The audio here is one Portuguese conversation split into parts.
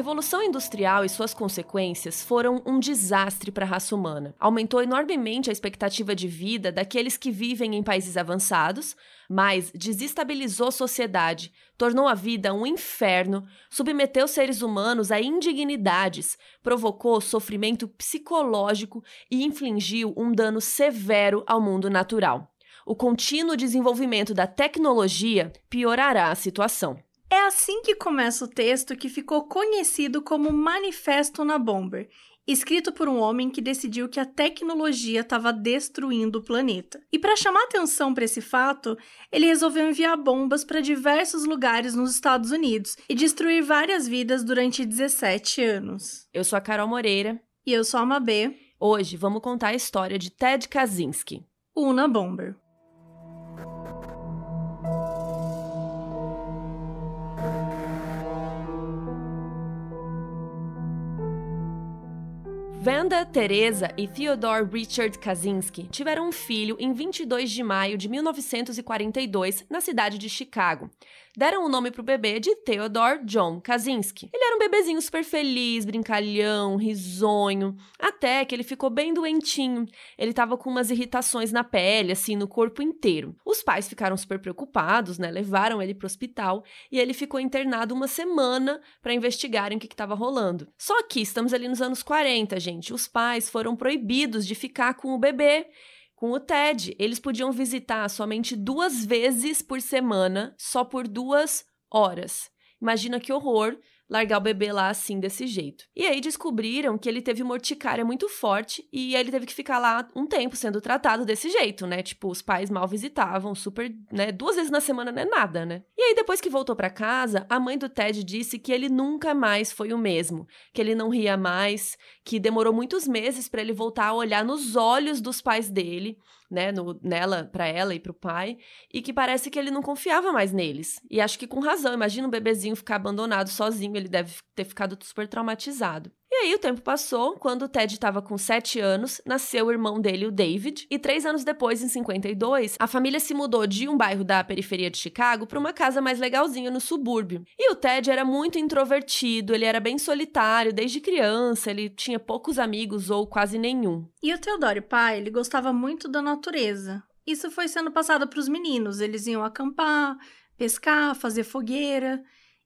Revolução Industrial e suas consequências foram um desastre para a raça humana. Aumentou enormemente a expectativa de vida daqueles que vivem em países avançados, mas desestabilizou a sociedade, tornou a vida um inferno, submeteu seres humanos a indignidades, provocou sofrimento psicológico e infligiu um dano severo ao mundo natural. O contínuo desenvolvimento da tecnologia piorará a situação. É assim que começa o texto que ficou conhecido como Manifesto na Bomber, escrito por um homem que decidiu que a tecnologia estava destruindo o planeta. E para chamar atenção para esse fato, ele resolveu enviar bombas para diversos lugares nos Estados Unidos e destruir várias vidas durante 17 anos. Eu sou a Carol Moreira. E eu sou a Mabê. Hoje vamos contar a história de Ted Kaczynski. Una Bomber. Wanda, Teresa e Theodore Richard Kaczynski tiveram um filho em 22 de maio de 1942 na cidade de Chicago deram o nome pro bebê de Theodore John Kaczynski. Ele era um bebezinho super feliz, brincalhão, risonho, até que ele ficou bem doentinho. Ele tava com umas irritações na pele, assim, no corpo inteiro. Os pais ficaram super preocupados, né? Levaram ele pro hospital e ele ficou internado uma semana para investigarem o que estava rolando. Só que estamos ali nos anos 40, gente. Os pais foram proibidos de ficar com o bebê com o TED, eles podiam visitar somente duas vezes por semana, só por duas horas. Imagina que horror largar o bebê lá assim, desse jeito. E aí descobriram que ele teve morticária muito forte e ele teve que ficar lá um tempo sendo tratado desse jeito, né? Tipo, os pais mal visitavam, super, né? Duas vezes na semana não é nada, né? E aí depois que voltou para casa, a mãe do Ted disse que ele nunca mais foi o mesmo, que ele não ria mais, que demorou muitos meses para ele voltar a olhar nos olhos dos pais dele né, no, nela, para ela e para o pai, e que parece que ele não confiava mais neles. E acho que com razão. Imagina um bebezinho ficar abandonado sozinho, ele deve ter ficado super traumatizado. Aí o tempo passou, quando o Ted estava com 7 anos, nasceu o irmão dele, o David, e três anos depois, em 52, a família se mudou de um bairro da periferia de Chicago para uma casa mais legalzinha no subúrbio. E o Ted era muito introvertido, ele era bem solitário desde criança, ele tinha poucos amigos ou quase nenhum. E o Theodore pai, ele gostava muito da natureza. Isso foi sendo passado para os meninos, eles iam acampar, pescar, fazer fogueira.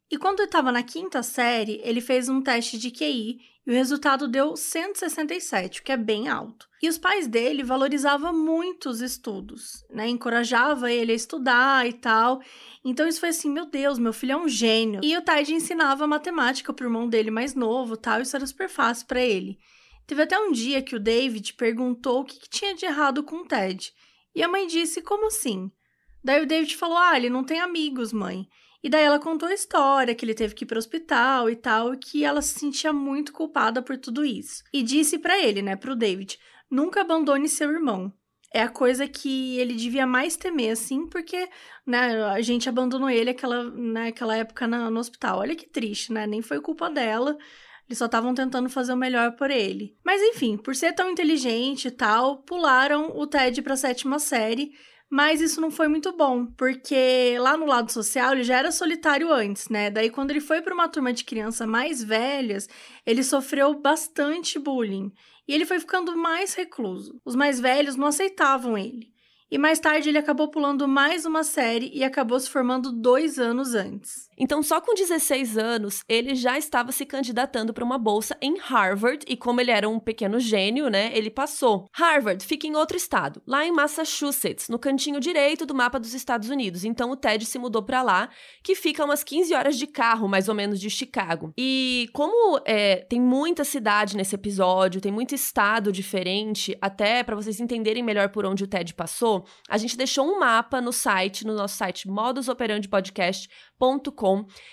E quando estava na quinta série, ele fez um teste de QI e o resultado deu 167, o que é bem alto. E os pais dele valorizavam muito os estudos, né? Encorajava ele a estudar e tal. Então isso foi assim, meu Deus, meu filho é um gênio. E o Ted ensinava matemática pro irmão dele mais novo, tal, isso era super fácil para ele. Teve até um dia que o David perguntou o que, que tinha de errado com o Ted. E a mãe disse: "Como assim?" Daí o David falou: "Ah, ele não tem amigos, mãe." E daí ela contou a história, que ele teve que ir para o hospital e tal, e que ela se sentia muito culpada por tudo isso. E disse para ele, né, pro David, nunca abandone seu irmão. É a coisa que ele devia mais temer, assim, porque, né, a gente abandonou ele aquela, né, época na, no hospital. Olha que triste, né? Nem foi culpa dela. Eles só estavam tentando fazer o melhor por ele. Mas enfim, por ser tão inteligente e tal, pularam o Ted para a sétima série mas isso não foi muito bom, porque lá no lado social ele já era solitário antes, né? Daí quando ele foi para uma turma de crianças mais velhas, ele sofreu bastante bullying e ele foi ficando mais recluso. Os mais velhos não aceitavam ele. E mais tarde ele acabou pulando mais uma série e acabou se formando dois anos antes. Então, só com 16 anos, ele já estava se candidatando para uma bolsa em Harvard e como ele era um pequeno gênio, né, ele passou. Harvard fica em outro estado, lá em Massachusetts, no cantinho direito do mapa dos Estados Unidos. Então, o Ted se mudou para lá, que fica umas 15 horas de carro, mais ou menos, de Chicago. E como é, tem muita cidade nesse episódio, tem muito estado diferente, até para vocês entenderem melhor por onde o Ted passou, a gente deixou um mapa no site, no nosso site modusoperandipodcast.com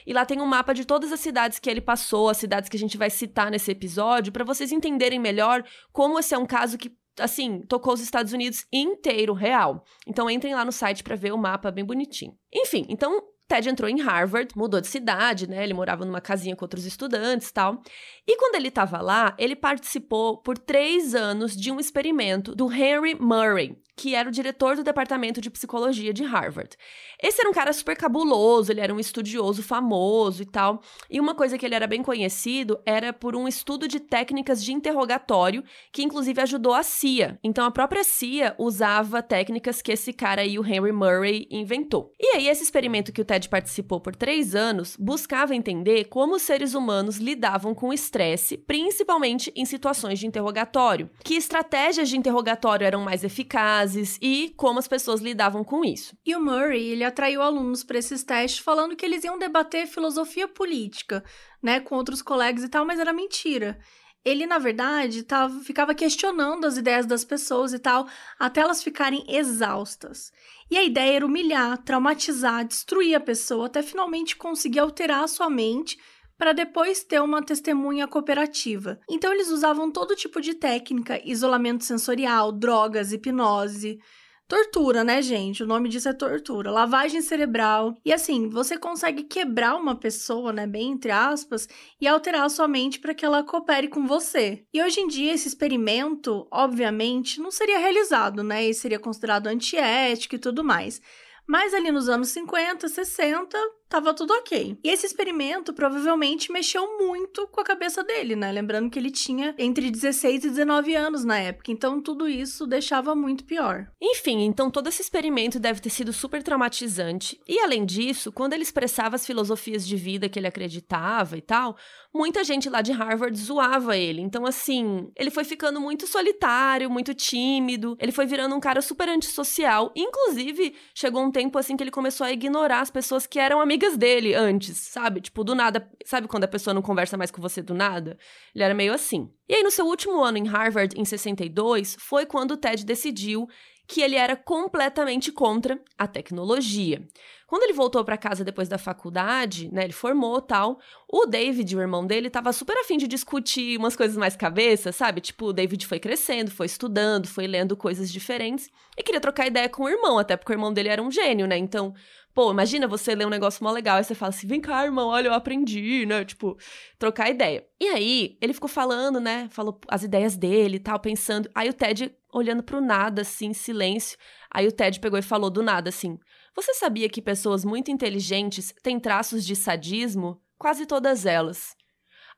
e lá tem um mapa de todas as cidades que ele passou, as cidades que a gente vai citar nesse episódio, para vocês entenderem melhor como esse é um caso que assim, tocou os Estados Unidos inteiro, real. Então entrem lá no site para ver o mapa bem bonitinho. Enfim, então Ted entrou em Harvard, mudou de cidade, né? Ele morava numa casinha com outros estudantes e tal. E quando ele estava lá, ele participou por três anos de um experimento do Henry Murray, que era o diretor do departamento de psicologia de Harvard. Esse era um cara super cabuloso, ele era um estudioso famoso e tal. E uma coisa que ele era bem conhecido era por um estudo de técnicas de interrogatório, que inclusive ajudou a CIA. Então a própria CIA usava técnicas que esse cara aí, o Henry Murray, inventou. E aí, esse experimento que o Ted participou por três anos buscava entender como os seres humanos lidavam com estresse, principalmente em situações de interrogatório. Que estratégias de interrogatório eram mais eficazes e como as pessoas lidavam com isso. E o Murray, ele atraiu alunos para esses testes falando que eles iam debater filosofia política, né, com outros colegas e tal, mas era mentira ele, na verdade, tava, ficava questionando as ideias das pessoas e tal, até elas ficarem exaustas. E a ideia era humilhar, traumatizar, destruir a pessoa, até finalmente conseguir alterar a sua mente para depois ter uma testemunha cooperativa. Então, eles usavam todo tipo de técnica, isolamento sensorial, drogas, hipnose, Tortura, né, gente? O nome disso é tortura. Lavagem cerebral. E assim, você consegue quebrar uma pessoa, né, bem entre aspas, e alterar a sua mente para que ela coopere com você. E hoje em dia, esse experimento, obviamente, não seria realizado, né? E seria considerado antiético e tudo mais. Mas ali nos anos 50, 60, tava tudo ok. E esse experimento provavelmente mexeu muito com a cabeça dele, né? Lembrando que ele tinha entre 16 e 19 anos na época, então tudo isso deixava muito pior. Enfim, então todo esse experimento deve ter sido super traumatizante. E além disso, quando ele expressava as filosofias de vida que ele acreditava e tal, muita gente lá de Harvard zoava ele. Então, assim, ele foi ficando muito solitário, muito tímido, ele foi virando um cara super antissocial. Inclusive, chegou um tempo assim que ele começou a ignorar as pessoas que eram amigas amigas dele antes, sabe? Tipo, do nada. Sabe quando a pessoa não conversa mais com você do nada? Ele era meio assim. E aí, no seu último ano em Harvard, em 62, foi quando o Ted decidiu que ele era completamente contra a tecnologia. Quando ele voltou para casa depois da faculdade, né, ele formou tal, o David, o irmão dele, tava super afim de discutir umas coisas mais cabeça, sabe? Tipo, o David foi crescendo, foi estudando, foi lendo coisas diferentes e queria trocar ideia com o irmão, até porque o irmão dele era um gênio, né? Então, Pô, imagina você ler um negócio mó legal, aí você fala assim, vem cá, irmão, olha, eu aprendi, né? Tipo, trocar ideia. E aí, ele ficou falando, né? Falou as ideias dele e tal, pensando. Aí o Ted olhando pro nada, assim, em silêncio. Aí o Ted pegou e falou do nada, assim: Você sabia que pessoas muito inteligentes têm traços de sadismo? Quase todas elas.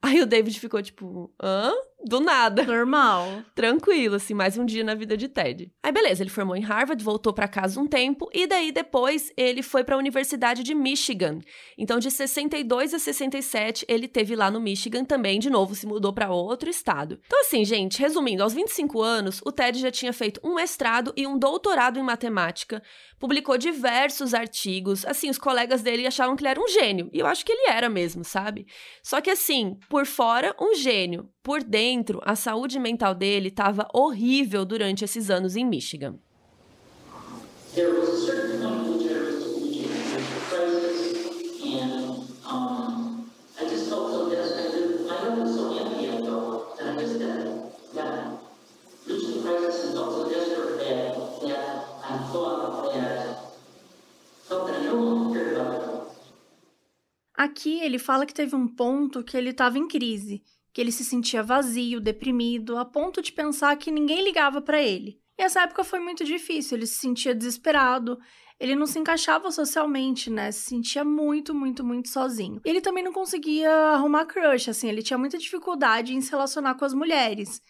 Aí o David ficou tipo, hã? Do nada. Normal. Tranquilo, assim, mais um dia na vida de Ted. Aí beleza, ele formou em Harvard, voltou para casa um tempo e daí depois ele foi para a Universidade de Michigan. Então de 62 a 67 ele teve lá no Michigan também, de novo se mudou para outro estado. Então assim, gente, resumindo, aos 25 anos, o Ted já tinha feito um mestrado e um doutorado em matemática, publicou diversos artigos. Assim, os colegas dele achavam que ele era um gênio, e eu acho que ele era mesmo, sabe? Só que assim, por fora um gênio, por dentro, a saúde mental dele estava horrível durante esses anos em Michigan. Aqui ele fala que teve um ponto que ele estava em crise, que ele se sentia vazio, deprimido, a ponto de pensar que ninguém ligava para ele. E essa época foi muito difícil, ele se sentia desesperado, ele não se encaixava socialmente, né? Se sentia muito, muito, muito sozinho. Ele também não conseguia arrumar crush, assim, ele tinha muita dificuldade em se relacionar com as mulheres.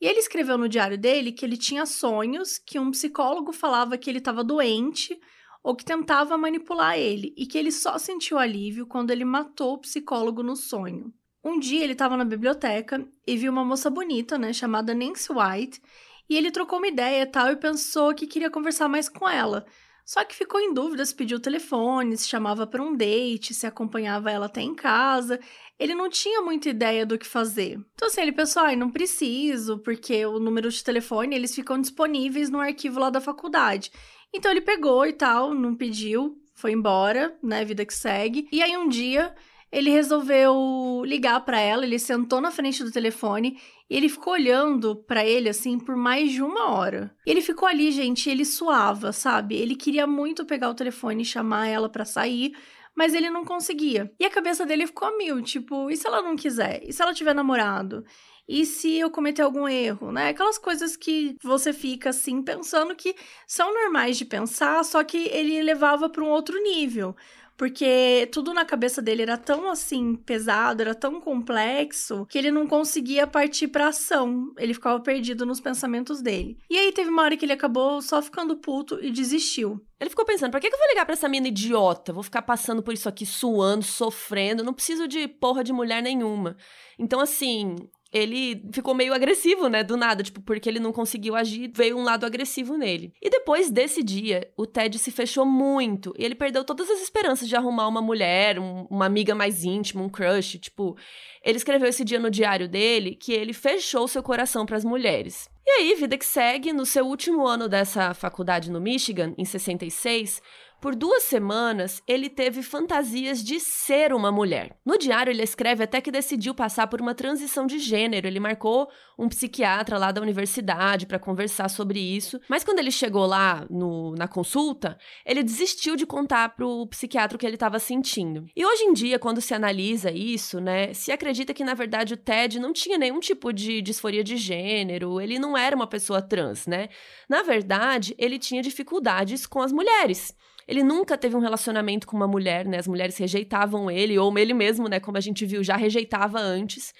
E ele escreveu no diário dele que ele tinha sonhos, que um psicólogo falava que ele estava doente ou que tentava manipular ele, e que ele só sentiu alívio quando ele matou o psicólogo no sonho. Um dia ele estava na biblioteca e viu uma moça bonita, né, chamada Nancy White, e ele trocou uma ideia e tal e pensou que queria conversar mais com ela. Só que ficou em dúvida se pediu o telefone, se chamava para um date, se acompanhava ela até em casa. Ele não tinha muita ideia do que fazer. Então assim, ele pensou, ai, não preciso, porque o número de telefone, eles ficam disponíveis no arquivo lá da faculdade. Então ele pegou e tal, não pediu, foi embora, né, vida que segue. E aí um dia ele resolveu ligar para ela, ele sentou na frente do telefone e ele ficou olhando para ele assim por mais de uma hora. E ele ficou ali, gente, ele suava, sabe? Ele queria muito pegar o telefone e chamar ela para sair, mas ele não conseguia. E a cabeça dele ficou a mil, tipo, e se ela não quiser? E se ela tiver namorado? E se eu cometer algum erro, né? Aquelas coisas que você fica assim pensando que são normais de pensar, só que ele levava para um outro nível porque tudo na cabeça dele era tão assim pesado, era tão complexo que ele não conseguia partir para ação. Ele ficava perdido nos pensamentos dele. E aí teve uma hora que ele acabou só ficando puto e desistiu. Ele ficou pensando: pra que eu vou ligar pra essa mina idiota? Vou ficar passando por isso aqui, suando, sofrendo. Não preciso de porra de mulher nenhuma. Então, assim, ele ficou meio agressivo, né, do nada, tipo, porque ele não conseguiu agir, veio um lado agressivo nele. E depois desse dia, o Ted se fechou muito e ele perdeu todas as esperanças de arrumar uma mulher, um, uma amiga mais íntima, um crush, tipo, ele escreveu esse dia no diário dele que ele fechou seu coração para as mulheres. E aí, vida que segue, no seu último ano dessa faculdade no Michigan, em 66, por duas semanas, ele teve fantasias de ser uma mulher. No diário, ele escreve até que decidiu passar por uma transição de gênero. Ele marcou um psiquiatra lá da universidade para conversar sobre isso. Mas quando ele chegou lá no, na consulta, ele desistiu de contar pro psiquiatra o que ele estava sentindo. E hoje em dia, quando se analisa isso, né, se acredita que na verdade o Ted não tinha nenhum tipo de disforia de gênero, ele não era uma pessoa trans, né? Na verdade, ele tinha dificuldades com as mulheres. Ele nunca teve um relacionamento com uma mulher, né? As mulheres rejeitavam ele, ou ele mesmo, né? Como a gente viu, já rejeitava antes.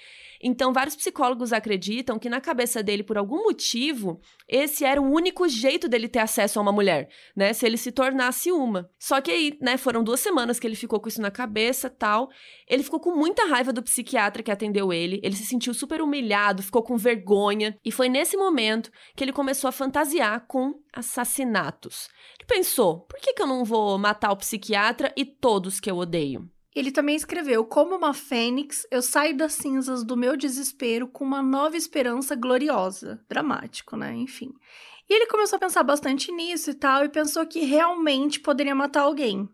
Então, vários psicólogos acreditam que na cabeça dele, por algum motivo, esse era o único jeito dele ter acesso a uma mulher, né? Se ele se tornasse uma. Só que aí, né, foram duas semanas que ele ficou com isso na cabeça tal. Ele ficou com muita raiva do psiquiatra que atendeu ele. Ele se sentiu super humilhado, ficou com vergonha. E foi nesse momento que ele começou a fantasiar com assassinatos. Ele pensou: por que, que eu não vou matar o psiquiatra e todos que eu odeio? Ele também escreveu: Como uma fênix, eu saio das cinzas do meu desespero com uma nova esperança gloriosa. Dramático, né? Enfim. E ele começou a pensar bastante nisso e tal, e pensou que realmente poderia matar alguém.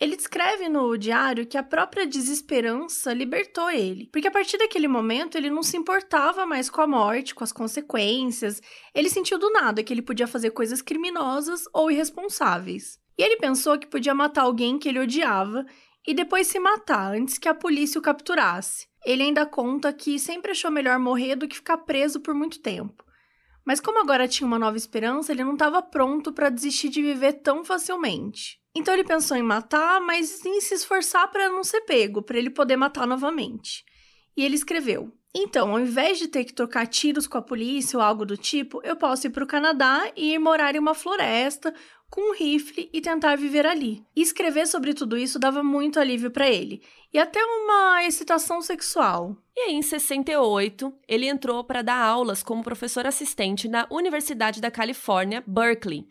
Ele descreve no diário que a própria desesperança libertou ele, porque a partir daquele momento ele não se importava mais com a morte, com as consequências. Ele sentiu do nada que ele podia fazer coisas criminosas ou irresponsáveis. E ele pensou que podia matar alguém que ele odiava e depois se matar antes que a polícia o capturasse. Ele ainda conta que sempre achou melhor morrer do que ficar preso por muito tempo. Mas como agora tinha uma nova esperança, ele não estava pronto para desistir de viver tão facilmente. Então ele pensou em matar, mas em se esforçar para não ser pego, para ele poder matar novamente. E ele escreveu: Então, ao invés de ter que trocar tiros com a polícia ou algo do tipo, eu posso ir para o Canadá e ir morar em uma floresta com um rifle e tentar viver ali. E escrever sobre tudo isso dava muito alívio para ele, e até uma excitação sexual. E aí, em 68, ele entrou para dar aulas como professor assistente na Universidade da Califórnia, Berkeley.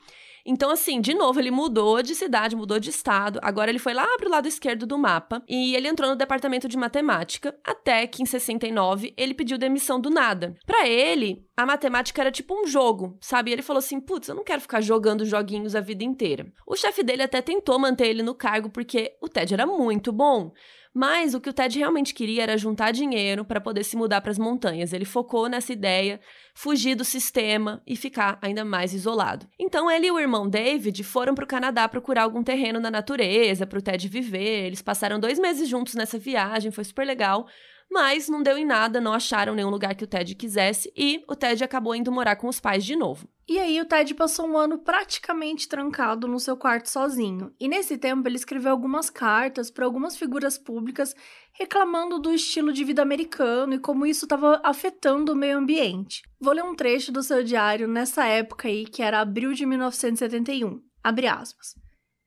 Então, assim, de novo, ele mudou de cidade, mudou de estado. Agora ele foi lá pro lado esquerdo do mapa e ele entrou no departamento de matemática, até que em 69 ele pediu demissão do nada. Para ele, a matemática era tipo um jogo, sabe? E ele falou assim: putz, eu não quero ficar jogando joguinhos a vida inteira. O chefe dele até tentou manter ele no cargo porque o Ted era muito bom. Mas o que o Ted realmente queria era juntar dinheiro para poder se mudar para as montanhas. Ele focou nessa ideia, fugir do sistema e ficar ainda mais isolado. Então ele e o irmão David foram para o Canadá procurar algum terreno na natureza para o Ted viver. Eles passaram dois meses juntos nessa viagem, foi super legal. Mas não deu em nada, não acharam nenhum lugar que o Ted quisesse e o Ted acabou indo morar com os pais de novo. E aí o Ted passou um ano praticamente trancado no seu quarto sozinho. E nesse tempo ele escreveu algumas cartas para algumas figuras públicas reclamando do estilo de vida americano e como isso estava afetando o meio ambiente. Vou ler um trecho do seu diário nessa época aí, que era abril de 1971. Abre aspas.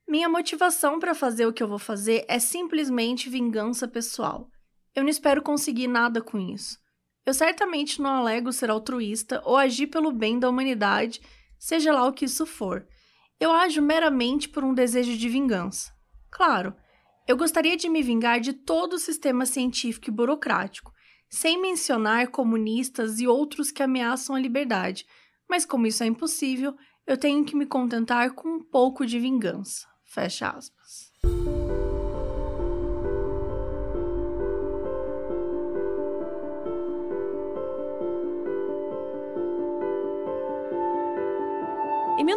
Minha motivação para fazer o que eu vou fazer é simplesmente vingança pessoal. Eu não espero conseguir nada com isso. Eu certamente não alego ser altruísta ou agir pelo bem da humanidade, seja lá o que isso for. Eu ajo meramente por um desejo de vingança. Claro, eu gostaria de me vingar de todo o sistema científico e burocrático, sem mencionar comunistas e outros que ameaçam a liberdade, mas como isso é impossível, eu tenho que me contentar com um pouco de vingança. Fecha aspas.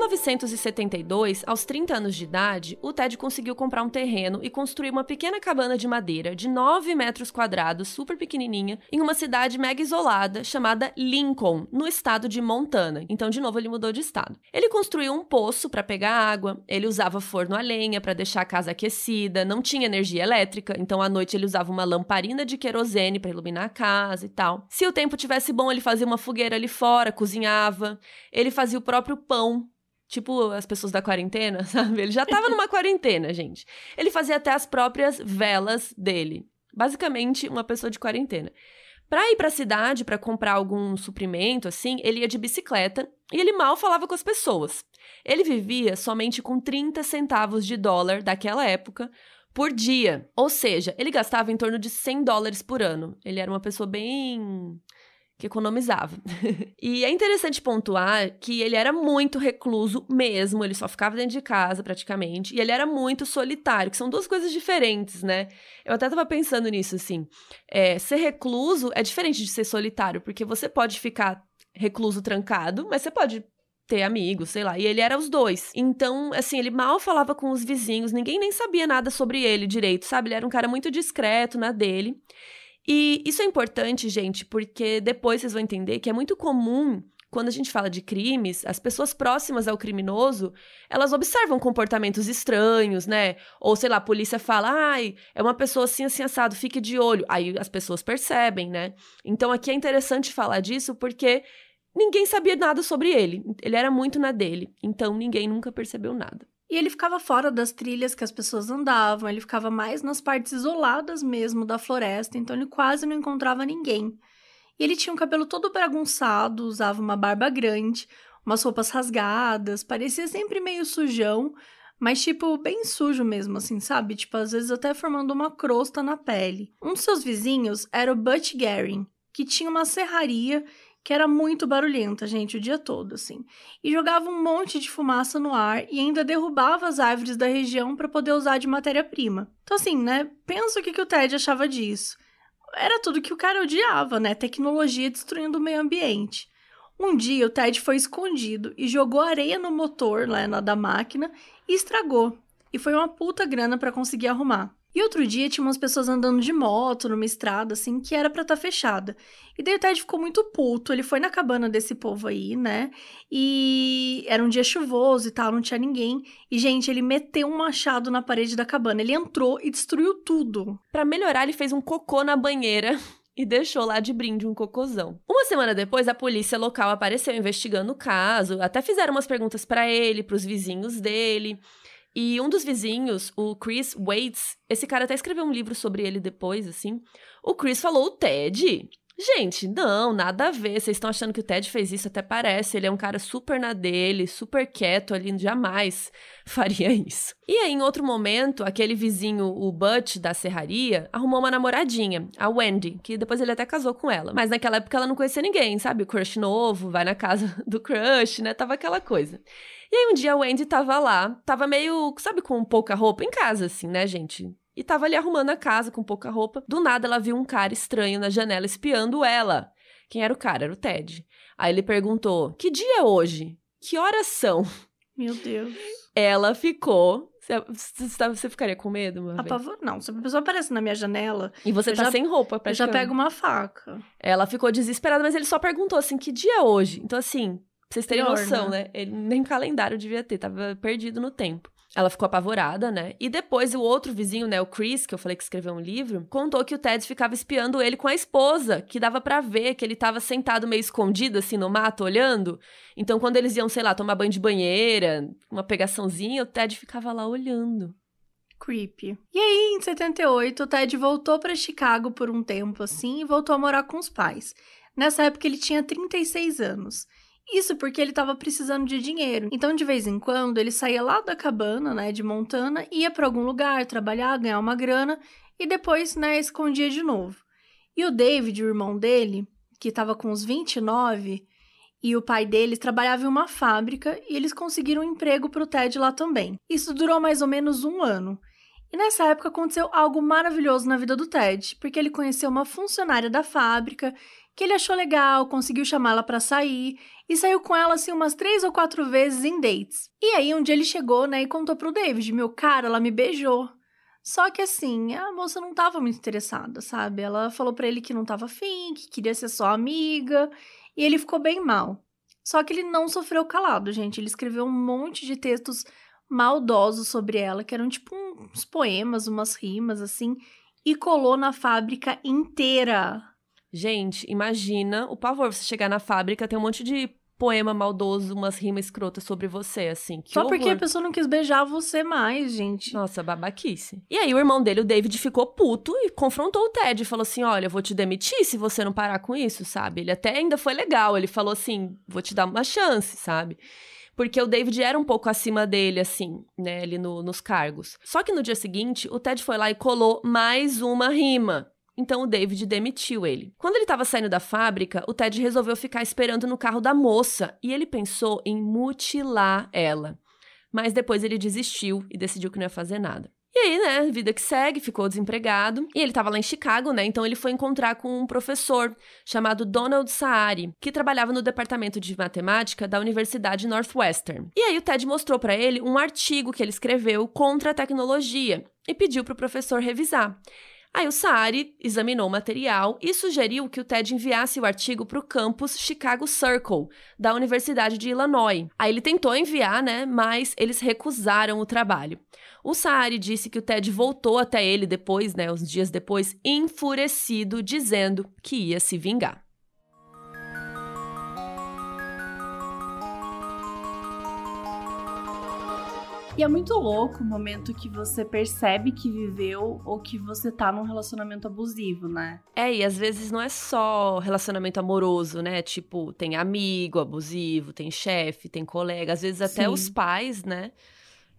1972, aos 30 anos de idade, o Ted conseguiu comprar um terreno e construir uma pequena cabana de madeira de 9 metros quadrados, super pequenininha, em uma cidade mega isolada chamada Lincoln, no estado de Montana. Então, de novo, ele mudou de estado. Ele construiu um poço para pegar água, ele usava forno a lenha para deixar a casa aquecida, não tinha energia elétrica, então à noite ele usava uma lamparina de querosene para iluminar a casa e tal. Se o tempo tivesse bom, ele fazia uma fogueira ali fora, cozinhava, ele fazia o próprio pão Tipo as pessoas da quarentena, sabe? Ele já tava numa quarentena, gente. Ele fazia até as próprias velas dele. Basicamente, uma pessoa de quarentena. Pra ir pra cidade, para comprar algum suprimento, assim, ele ia de bicicleta e ele mal falava com as pessoas. Ele vivia somente com 30 centavos de dólar daquela época por dia. Ou seja, ele gastava em torno de 100 dólares por ano. Ele era uma pessoa bem que economizava. e é interessante pontuar que ele era muito recluso mesmo, ele só ficava dentro de casa praticamente, e ele era muito solitário, que são duas coisas diferentes, né? Eu até tava pensando nisso, assim. É, ser recluso é diferente de ser solitário, porque você pode ficar recluso trancado, mas você pode ter amigos, sei lá. E ele era os dois. Então, assim, ele mal falava com os vizinhos, ninguém nem sabia nada sobre ele direito, sabe? Ele era um cara muito discreto na dele. E isso é importante, gente, porque depois vocês vão entender que é muito comum quando a gente fala de crimes, as pessoas próximas ao criminoso, elas observam comportamentos estranhos, né? Ou, sei lá, a polícia fala, ai, é uma pessoa assim, assim, assado, fique de olho. Aí as pessoas percebem, né? Então aqui é interessante falar disso porque ninguém sabia nada sobre ele. Ele era muito na dele. Então ninguém nunca percebeu nada. E ele ficava fora das trilhas que as pessoas andavam, ele ficava mais nas partes isoladas mesmo da floresta, então ele quase não encontrava ninguém. E ele tinha um cabelo todo bagunçado, usava uma barba grande, umas roupas rasgadas, parecia sempre meio sujão, mas tipo bem sujo mesmo, assim, sabe? Tipo, às vezes até formando uma crosta na pele. Um dos seus vizinhos era o Butch Garing, que tinha uma serraria que era muito barulhenta, gente, o dia todo, assim. E jogava um monte de fumaça no ar e ainda derrubava as árvores da região para poder usar de matéria-prima. Então, assim, né? Pensa o que, que o Ted achava disso. Era tudo que o cara odiava, né? Tecnologia destruindo o meio ambiente. Um dia o Ted foi escondido e jogou areia no motor lá na da máquina e estragou. E foi uma puta grana para conseguir arrumar. E outro dia tinha umas pessoas andando de moto numa estrada, assim, que era para estar tá fechada. E daí o Ted ficou muito puto. Ele foi na cabana desse povo aí, né? E era um dia chuvoso e tal, não tinha ninguém. E, gente, ele meteu um machado na parede da cabana. Ele entrou e destruiu tudo. Para melhorar, ele fez um cocô na banheira e deixou lá de brinde um cocôzão. Uma semana depois, a polícia local apareceu investigando o caso, até fizeram umas perguntas para ele, para os vizinhos dele. E um dos vizinhos, o Chris Waits, esse cara até escreveu um livro sobre ele depois, assim. O Chris falou: o Ted Gente, não, nada a ver. Vocês estão achando que o Ted fez isso? Até parece. Ele é um cara super na dele, super quieto ali, jamais faria isso. E aí, em outro momento, aquele vizinho, o Butch da serraria, arrumou uma namoradinha, a Wendy, que depois ele até casou com ela. Mas naquela época ela não conhecia ninguém, sabe? Crush novo, vai na casa do crush, né? Tava aquela coisa. E aí um dia a Wendy tava lá, tava meio, sabe, com pouca roupa em casa, assim, né, gente? e tava ali arrumando a casa com pouca roupa. Do nada ela viu um cara estranho na janela espiando ela. Quem era o cara? Era o Ted. Aí ele perguntou: Que dia é hoje? Que horas são? Meu Deus. Ela ficou. Você, ficaria com medo, meu Apavor, não. Se a pessoa aparece na minha janela. E você tá já, sem roupa, Eu já pego uma faca. Ela ficou desesperada, mas ele só perguntou assim: que dia é hoje? Então, assim, pra vocês terem Pior, noção, né? né? Ele nem calendário devia ter, tava perdido no tempo. Ela ficou apavorada, né? E depois o outro vizinho, né, o Chris, que eu falei que escreveu um livro, contou que o Ted ficava espiando ele com a esposa, que dava para ver que ele tava sentado meio escondido assim no mato olhando. Então quando eles iam, sei lá, tomar banho de banheira, uma pegaçãozinha, o Ted ficava lá olhando. Creepy. E aí, em 78, o Ted voltou para Chicago por um tempo assim e voltou a morar com os pais. Nessa época ele tinha 36 anos. Isso porque ele estava precisando de dinheiro. Então, de vez em quando, ele saía lá da cabana, né, de Montana, ia para algum lugar trabalhar, ganhar uma grana e depois, né, escondia de novo. E o David, o irmão dele, que estava com uns 29, e o pai dele trabalhava em uma fábrica e eles conseguiram um emprego para o Ted lá também. Isso durou mais ou menos um ano. E nessa época aconteceu algo maravilhoso na vida do Ted, porque ele conheceu uma funcionária da fábrica que ele achou legal, conseguiu chamá-la para sair e saiu com ela assim umas três ou quatro vezes em dates. E aí um dia ele chegou, né, e contou pro David: "Meu cara, ela me beijou". Só que assim, a moça não tava muito interessada, sabe? Ela falou para ele que não tava afim, que queria ser só amiga, e ele ficou bem mal. Só que ele não sofreu calado, gente. Ele escreveu um monte de textos maldosos sobre ela, que eram tipo uns poemas, umas rimas assim, e colou na fábrica inteira. Gente, imagina o pavor você chegar na fábrica, tem um monte de poema maldoso, umas rimas escrotas sobre você, assim. Só horror. porque a pessoa não quis beijar você mais, gente. Nossa, babaquice. E aí o irmão dele, o David, ficou puto e confrontou o Ted. Falou assim, olha, eu vou te demitir se você não parar com isso, sabe? Ele até ainda foi legal. Ele falou assim, vou te dar uma chance, sabe? porque o David era um pouco acima dele, assim, né, ali no, nos cargos. Só que no dia seguinte, o Ted foi lá e colou mais uma rima. Então o David demitiu ele. Quando ele estava saindo da fábrica, o Ted resolveu ficar esperando no carro da moça e ele pensou em mutilar ela. Mas depois ele desistiu e decidiu que não ia fazer nada. E aí, né, vida que segue, ficou desempregado. E ele estava lá em Chicago, né? Então ele foi encontrar com um professor chamado Donald Saari, que trabalhava no departamento de matemática da Universidade Northwestern. E aí o Ted mostrou para ele um artigo que ele escreveu contra a tecnologia e pediu para o professor revisar. Aí o Saari examinou o material e sugeriu que o TED enviasse o artigo para o campus Chicago Circle, da Universidade de Illinois. Aí ele tentou enviar, né, mas eles recusaram o trabalho. O Saari disse que o TED voltou até ele depois, né, uns dias depois, enfurecido, dizendo que ia se vingar. E é muito louco o momento que você percebe que viveu ou que você tá num relacionamento abusivo, né? É, e às vezes não é só relacionamento amoroso, né? Tipo, tem amigo abusivo, tem chefe, tem colega, às vezes até Sim. os pais, né?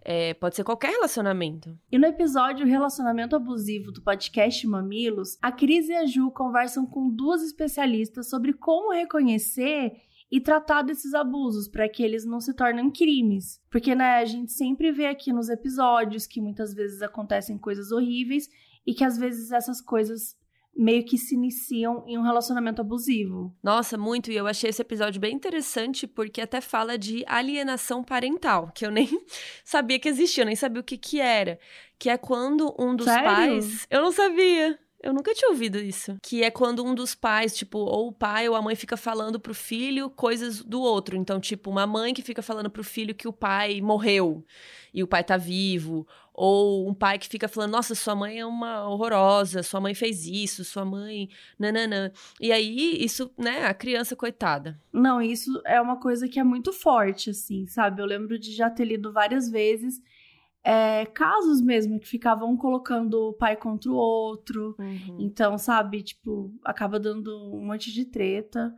É, pode ser qualquer relacionamento. E no episódio Relacionamento Abusivo do podcast Mamilos, a Cris e a Ju conversam com duas especialistas sobre como reconhecer e tratar desses abusos para que eles não se tornem crimes. Porque, né, a gente sempre vê aqui nos episódios que muitas vezes acontecem coisas horríveis e que às vezes essas coisas meio que se iniciam em um relacionamento abusivo. Nossa, muito. E eu achei esse episódio bem interessante porque até fala de alienação parental, que eu nem sabia que existia, eu nem sabia o que que era. Que é quando um dos Sério? pais. Eu não sabia. Eu nunca tinha ouvido isso. Que é quando um dos pais, tipo, ou o pai ou a mãe fica falando pro filho coisas do outro. Então, tipo, uma mãe que fica falando pro filho que o pai morreu e o pai tá vivo. Ou um pai que fica falando, nossa, sua mãe é uma horrorosa, sua mãe fez isso, sua mãe. Nananã. E aí, isso, né, a criança, coitada. Não, isso é uma coisa que é muito forte, assim, sabe? Eu lembro de já ter lido várias vezes é, casos mesmo que ficavam colocando o pai contra o outro. Uhum. Então, sabe, tipo, acaba dando um monte de treta.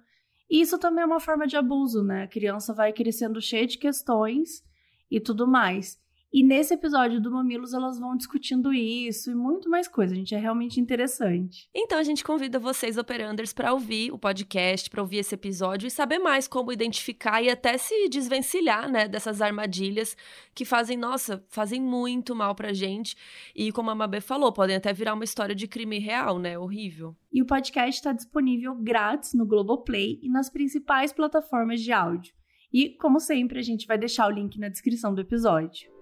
E isso também é uma forma de abuso, né? A criança vai crescendo cheia de questões e tudo mais. E nesse episódio do Mamilos elas vão discutindo isso e muito mais coisa, gente, é realmente interessante. Então a gente convida vocês operanders para ouvir o podcast, para ouvir esse episódio e saber mais como identificar e até se desvencilhar, né, dessas armadilhas que fazem, nossa, fazem muito mal pra gente e como a Mabê falou, podem até virar uma história de crime real, né? Horrível. E o podcast está disponível grátis no Globoplay e nas principais plataformas de áudio. E, como sempre, a gente vai deixar o link na descrição do episódio.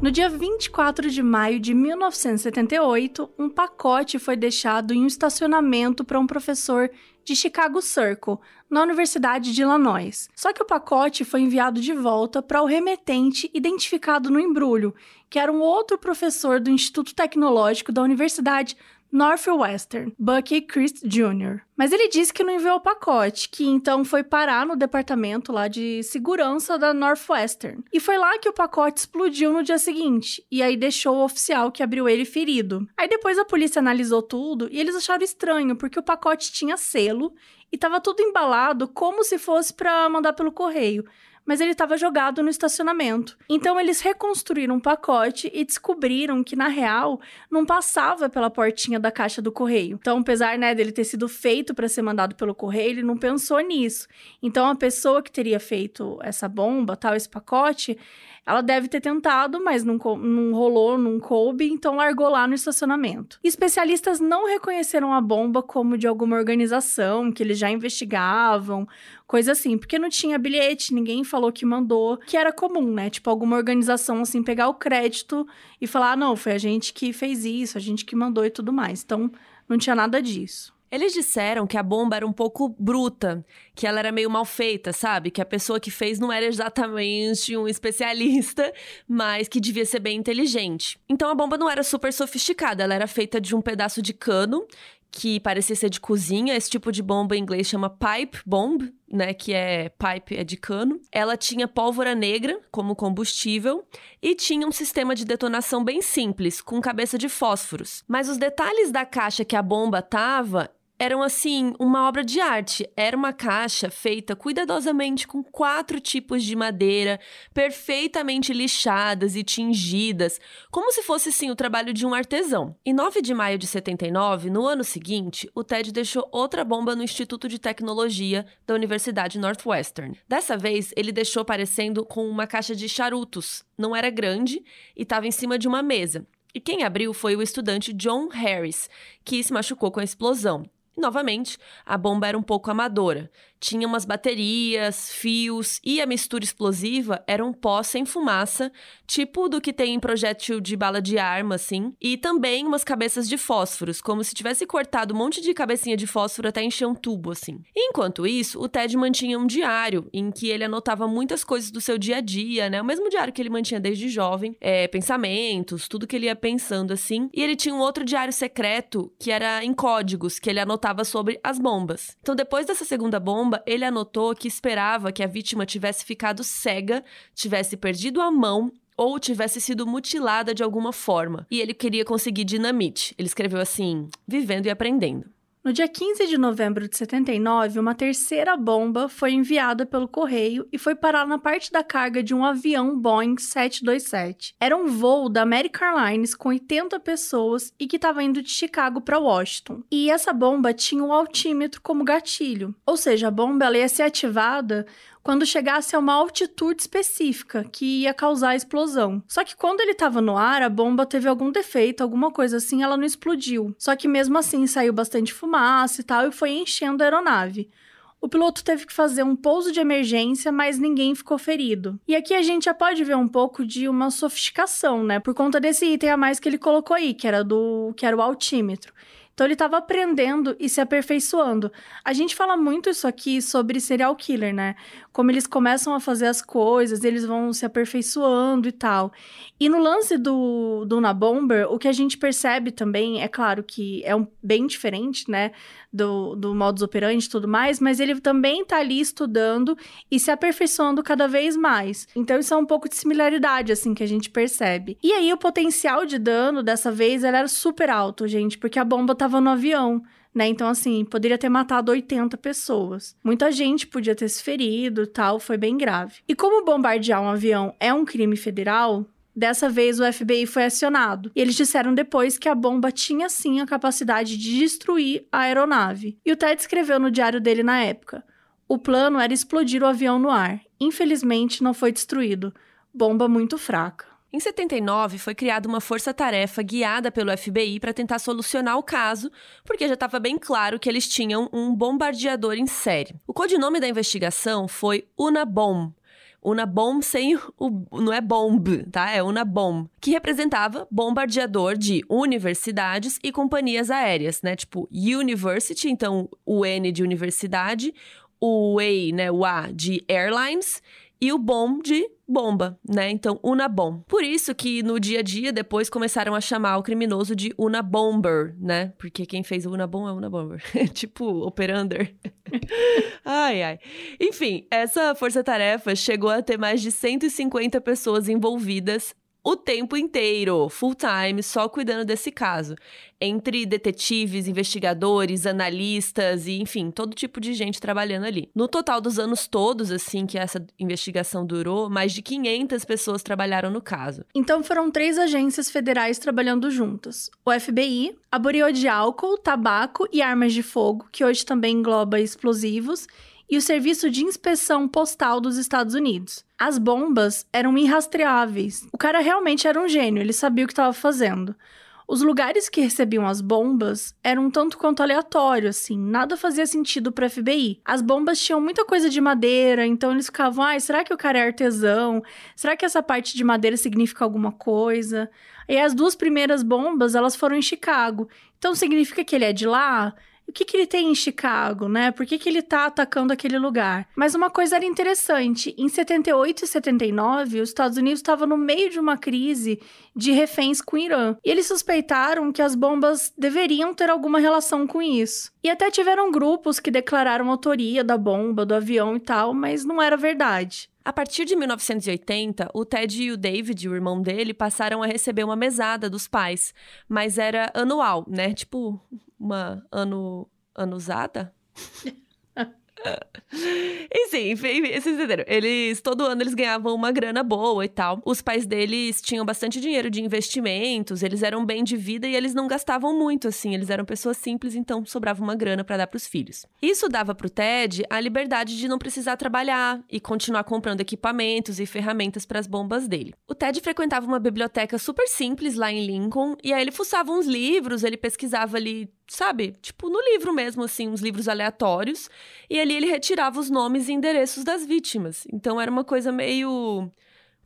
No dia 24 de maio de 1978, um pacote foi deixado em um estacionamento para um professor de Chicago Circle, na Universidade de Illinois. Só que o pacote foi enviado de volta para o remetente identificado no embrulho, que era um outro professor do Instituto Tecnológico da Universidade Northwestern, Bucky Christ Jr. Mas ele disse que não enviou o pacote, que então foi parar no departamento lá de segurança da Northwestern. E foi lá que o pacote explodiu no dia seguinte, e aí deixou o oficial que abriu ele ferido. Aí depois a polícia analisou tudo e eles acharam estranho, porque o pacote tinha selo e estava tudo embalado como se fosse para mandar pelo correio. Mas ele estava jogado no estacionamento. Então eles reconstruíram um pacote e descobriram que na real não passava pela portinha da caixa do correio. Então, apesar né, dele ter sido feito para ser mandado pelo correio, ele não pensou nisso. Então a pessoa que teria feito essa bomba, tal, esse pacote, ela deve ter tentado, mas não, não rolou, não coube, então largou lá no estacionamento. Especialistas não reconheceram a bomba como de alguma organização que eles já investigavam, coisa assim, porque não tinha bilhete, ninguém falou que mandou, que era comum, né? Tipo, alguma organização assim pegar o crédito e falar: ah, não, foi a gente que fez isso, a gente que mandou e tudo mais. Então, não tinha nada disso. Eles disseram que a bomba era um pouco bruta, que ela era meio mal feita, sabe? Que a pessoa que fez não era exatamente um especialista, mas que devia ser bem inteligente. Então a bomba não era super sofisticada, ela era feita de um pedaço de cano que parecia ser de cozinha. Esse tipo de bomba em inglês chama pipe bomb, né? Que é pipe é de cano. Ela tinha pólvora negra como combustível e tinha um sistema de detonação bem simples, com cabeça de fósforos. Mas os detalhes da caixa que a bomba tava eram assim uma obra de arte. Era uma caixa feita cuidadosamente com quatro tipos de madeira, perfeitamente lixadas e tingidas, como se fosse sim o trabalho de um artesão. Em 9 de maio de 79, no ano seguinte, o Ted deixou outra bomba no Instituto de Tecnologia da Universidade Northwestern. Dessa vez, ele deixou parecendo com uma caixa de charutos. Não era grande e estava em cima de uma mesa. E quem abriu foi o estudante John Harris, que se machucou com a explosão. Novamente, a bomba era um pouco amadora. Tinha umas baterias, fios e a mistura explosiva era um pó sem fumaça, tipo do que tem em projétil de bala de arma, assim. E também umas cabeças de fósforos, como se tivesse cortado um monte de cabecinha de fósforo até encher um tubo, assim. Enquanto isso, o Ted mantinha um diário em que ele anotava muitas coisas do seu dia a dia, né? O mesmo diário que ele mantinha desde jovem, é, pensamentos, tudo que ele ia pensando, assim. E ele tinha um outro diário secreto que era em códigos, que ele anotava sobre as bombas. Então, depois dessa segunda bomba, ele anotou que esperava que a vítima tivesse ficado cega, tivesse perdido a mão ou tivesse sido mutilada de alguma forma. E ele queria conseguir dinamite. Ele escreveu assim: vivendo e aprendendo. No dia 15 de novembro de 79, uma terceira bomba foi enviada pelo correio e foi parar na parte da carga de um avião Boeing 727. Era um voo da American Airlines com 80 pessoas e que estava indo de Chicago para Washington. E essa bomba tinha um altímetro como gatilho, ou seja, a bomba ia ser ativada quando chegasse a uma altitude específica que ia causar a explosão. Só que quando ele estava no ar, a bomba teve algum defeito, alguma coisa assim, ela não explodiu. Só que mesmo assim saiu bastante fumaça e tal e foi enchendo a aeronave. O piloto teve que fazer um pouso de emergência, mas ninguém ficou ferido. E aqui a gente já pode ver um pouco de uma sofisticação, né? Por conta desse item a mais que ele colocou aí, que era do que era o altímetro. Então ele estava aprendendo e se aperfeiçoando. A gente fala muito isso aqui sobre serial killer, né? Como eles começam a fazer as coisas, eles vão se aperfeiçoando e tal. E no lance do, do Na Bomber, o que a gente percebe também, é claro que é um, bem diferente, né? Do, do modus operandi e tudo mais, mas ele também tá ali estudando e se aperfeiçoando cada vez mais. Então isso é um pouco de similaridade, assim, que a gente percebe. E aí o potencial de dano dessa vez era super alto, gente, porque a bomba estava no avião, né? Então, assim, poderia ter matado 80 pessoas. Muita gente podia ter se ferido tal, foi bem grave. E como bombardear um avião é um crime federal, Dessa vez o FBI foi acionado e eles disseram depois que a bomba tinha sim a capacidade de destruir a aeronave. E o Ted escreveu no diário dele na época: o plano era explodir o avião no ar. Infelizmente não foi destruído. Bomba muito fraca. Em 79, foi criada uma força-tarefa guiada pelo FBI para tentar solucionar o caso, porque já estava bem claro que eles tinham um bombardeador em série. O codinome da investigação foi Unabom. Unabom sem o. não é bomb, tá? É Unabom, que representava bombardeador de universidades e companhias aéreas, né? Tipo, University, então o N de universidade, o A, né? O A de airlines e o bom de bomba, né? Então, Unabom. Por isso que no dia a dia depois começaram a chamar o criminoso de Unabomber, né? Porque quem fez o Unabom é Unabomber. tipo, Operander. ai, ai. Enfim, essa força-tarefa chegou a ter mais de 150 pessoas envolvidas o tempo inteiro, full time, só cuidando desse caso. Entre detetives, investigadores, analistas e, enfim, todo tipo de gente trabalhando ali. No total dos anos todos, assim, que essa investigação durou, mais de 500 pessoas trabalharam no caso. Então foram três agências federais trabalhando juntas: o FBI, a Bureau de Álcool, Tabaco e Armas de Fogo, que hoje também engloba explosivos, e o Serviço de Inspeção Postal dos Estados Unidos. As bombas eram irrastreáveis. O cara realmente era um gênio, ele sabia o que estava fazendo. Os lugares que recebiam as bombas eram um tanto quanto aleatório, assim, nada fazia sentido para FBI. As bombas tinham muita coisa de madeira, então eles ficavam, ai, ah, será que o cara é artesão? Será que essa parte de madeira significa alguma coisa? E as duas primeiras bombas, elas foram em Chicago. Então significa que ele é de lá? O que, que ele tem em Chicago, né? Por que, que ele tá atacando aquele lugar? Mas uma coisa era interessante: em 78 e 79, os Estados Unidos estavam no meio de uma crise de reféns com o Irã. E eles suspeitaram que as bombas deveriam ter alguma relação com isso. E até tiveram grupos que declararam autoria da bomba, do avião e tal, mas não era verdade. A partir de 1980, o Ted e o David, o irmão dele, passaram a receber uma mesada dos pais, mas era anual, né? Tipo uma ano anusada. e sim, vocês entenderam. Eles, todo ano eles ganhavam uma grana boa e tal. Os pais deles tinham bastante dinheiro de investimentos, eles eram bem de vida e eles não gastavam muito, assim. Eles eram pessoas simples, então sobrava uma grana para dar pros filhos. Isso dava pro Ted a liberdade de não precisar trabalhar e continuar comprando equipamentos e ferramentas para as bombas dele. O Ted frequentava uma biblioteca super simples lá em Lincoln e aí ele fuçava uns livros, ele pesquisava ali sabe? Tipo, no livro mesmo, assim, uns livros aleatórios. E ali ele retirava os nomes e endereços das vítimas. Então era uma coisa meio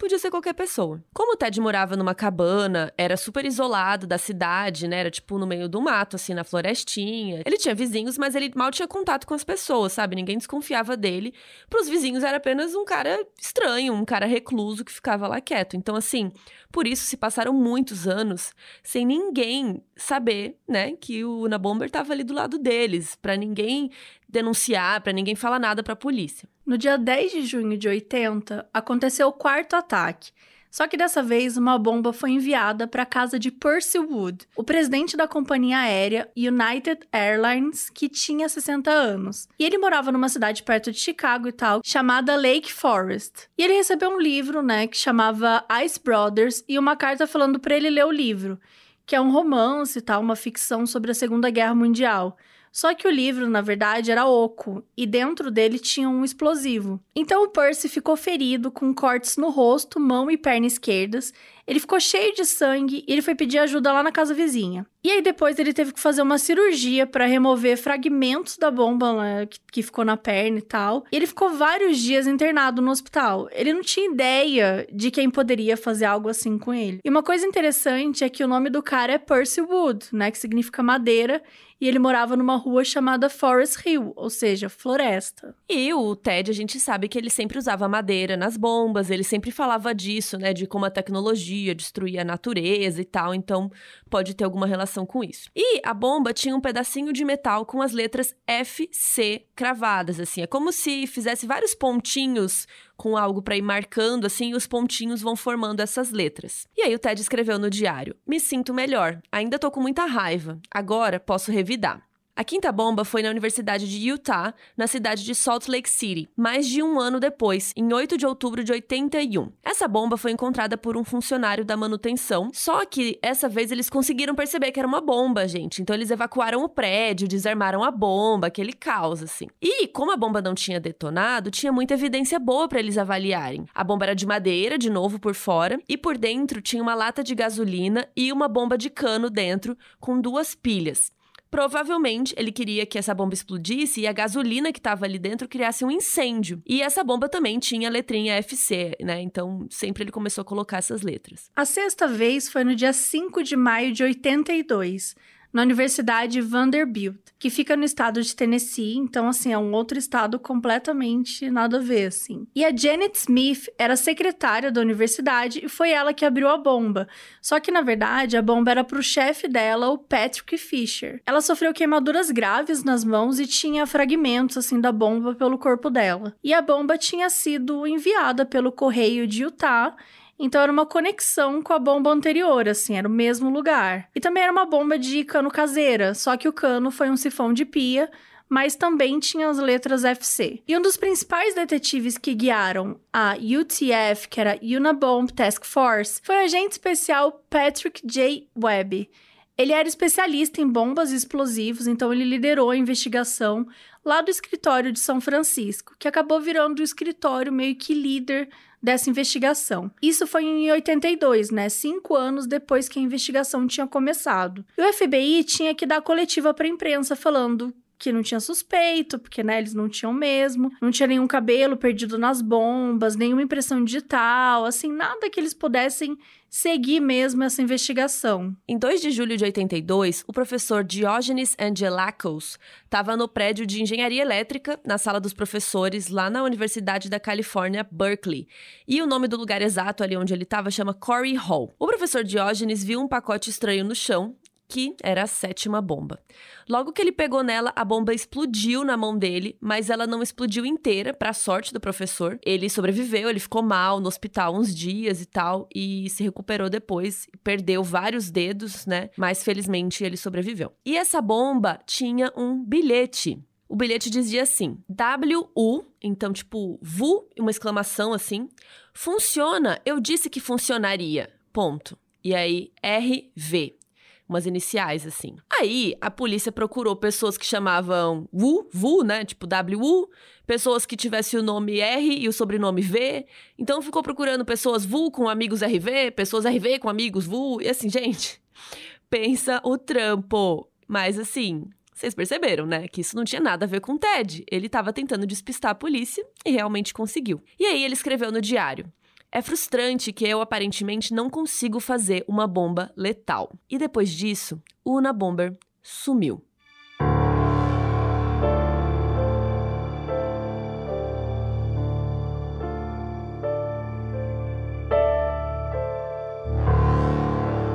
podia ser qualquer pessoa. Como o Ted morava numa cabana, era super isolado da cidade, né? Era tipo no meio do mato, assim, na florestinha. Ele tinha vizinhos, mas ele mal tinha contato com as pessoas, sabe? Ninguém desconfiava dele. Para os vizinhos era apenas um cara estranho, um cara recluso que ficava lá quieto. Então, assim, por isso se passaram muitos anos sem ninguém saber, né, que o Una Bomber estava ali do lado deles, para ninguém denunciar, para ninguém falar nada para a polícia. No dia 10 de junho de 80, aconteceu o quarto ataque. Só que dessa vez uma bomba foi enviada para a casa de Percy Wood, o presidente da companhia aérea United Airlines, que tinha 60 anos. E ele morava numa cidade perto de Chicago e tal, chamada Lake Forest. E ele recebeu um livro, né, que chamava Ice Brothers e uma carta falando para ele ler o livro, que é um romance e tal, uma ficção sobre a Segunda Guerra Mundial. Só que o livro, na verdade, era oco e dentro dele tinha um explosivo. Então o Percy ficou ferido com cortes no rosto, mão e perna esquerdas. Ele ficou cheio de sangue e ele foi pedir ajuda lá na casa vizinha. E aí depois ele teve que fazer uma cirurgia para remover fragmentos da bomba né, que, que ficou na perna e tal. E ele ficou vários dias internado no hospital. Ele não tinha ideia de quem poderia fazer algo assim com ele. E uma coisa interessante é que o nome do cara é Percy Wood, né, que significa madeira, e ele morava numa rua chamada Forest Hill, ou seja, floresta. E o Ted, a gente sabe que ele sempre usava madeira nas bombas, ele sempre falava disso, né, de como a tecnologia destruía a natureza e tal, então pode ter alguma relação com isso. E a bomba tinha um pedacinho de metal com as letras FC cravadas, assim, é como se fizesse vários pontinhos com algo para ir marcando assim, e os pontinhos vão formando essas letras. E aí o Ted escreveu no diário: "Me sinto melhor. Ainda tô com muita raiva. Agora posso revidar." A quinta bomba foi na Universidade de Utah, na cidade de Salt Lake City, mais de um ano depois, em 8 de outubro de 81. Essa bomba foi encontrada por um funcionário da manutenção, só que essa vez eles conseguiram perceber que era uma bomba, gente. Então eles evacuaram o prédio, desarmaram a bomba, aquele caos, assim. E como a bomba não tinha detonado, tinha muita evidência boa para eles avaliarem. A bomba era de madeira, de novo por fora, e por dentro tinha uma lata de gasolina e uma bomba de cano dentro, com duas pilhas. Provavelmente ele queria que essa bomba explodisse e a gasolina que estava ali dentro criasse um incêndio. E essa bomba também tinha a letrinha FC, né? Então sempre ele começou a colocar essas letras. A sexta vez foi no dia 5 de maio de 82 na Universidade Vanderbilt, que fica no estado de Tennessee, então assim, é um outro estado completamente nada a ver, assim. E a Janet Smith era secretária da universidade e foi ela que abriu a bomba. Só que na verdade, a bomba era para o chefe dela, o Patrick Fisher. Ela sofreu queimaduras graves nas mãos e tinha fragmentos assim da bomba pelo corpo dela. E a bomba tinha sido enviada pelo correio de Utah Então era uma conexão com a bomba anterior, assim, era o mesmo lugar. E também era uma bomba de cano caseira, só que o cano foi um sifão de pia, mas também tinha as letras FC. E um dos principais detetives que guiaram a UTF, que era Unabomb Task Force, foi o agente especial Patrick J. Webb. Ele era especialista em bombas e explosivos, então ele liderou a investigação lá do escritório de São Francisco, que acabou virando o escritório meio que líder dessa investigação. Isso foi em 82, né? Cinco anos depois que a investigação tinha começado. E o FBI tinha que dar coletiva para a imprensa falando que não tinha suspeito, porque né, eles não tinham mesmo, não tinha nenhum cabelo perdido nas bombas, nenhuma impressão digital, assim, nada que eles pudessem seguir mesmo essa investigação. Em 2 de julho de 82, o professor Diogenes Angelakos estava no prédio de engenharia elétrica, na sala dos professores, lá na Universidade da Califórnia, Berkeley. E o nome do lugar exato ali onde ele estava chama Corey Hall. O professor Diógenes viu um pacote estranho no chão que era a sétima bomba. Logo que ele pegou nela, a bomba explodiu na mão dele, mas ela não explodiu inteira, para sorte do professor. Ele sobreviveu, ele ficou mal no hospital uns dias e tal, e se recuperou depois, perdeu vários dedos, né? Mas felizmente ele sobreviveu. E essa bomba tinha um bilhete. O bilhete dizia assim: WU, então tipo VU, uma exclamação assim. Funciona, eu disse que funcionaria. Ponto. E aí, RV umas iniciais, assim. Aí, a polícia procurou pessoas que chamavam Wu, Vu, né? Tipo WU, pessoas que tivessem o nome R e o sobrenome V. Então, ficou procurando pessoas Vu com amigos RV, pessoas RV com amigos Vu. E assim, gente, pensa o trampo. Mas assim, vocês perceberam, né? Que isso não tinha nada a ver com o Ted. Ele estava tentando despistar a polícia e realmente conseguiu. E aí ele escreveu no diário: é frustrante que eu aparentemente não consigo fazer uma bomba letal. E depois disso, o Unabomber sumiu.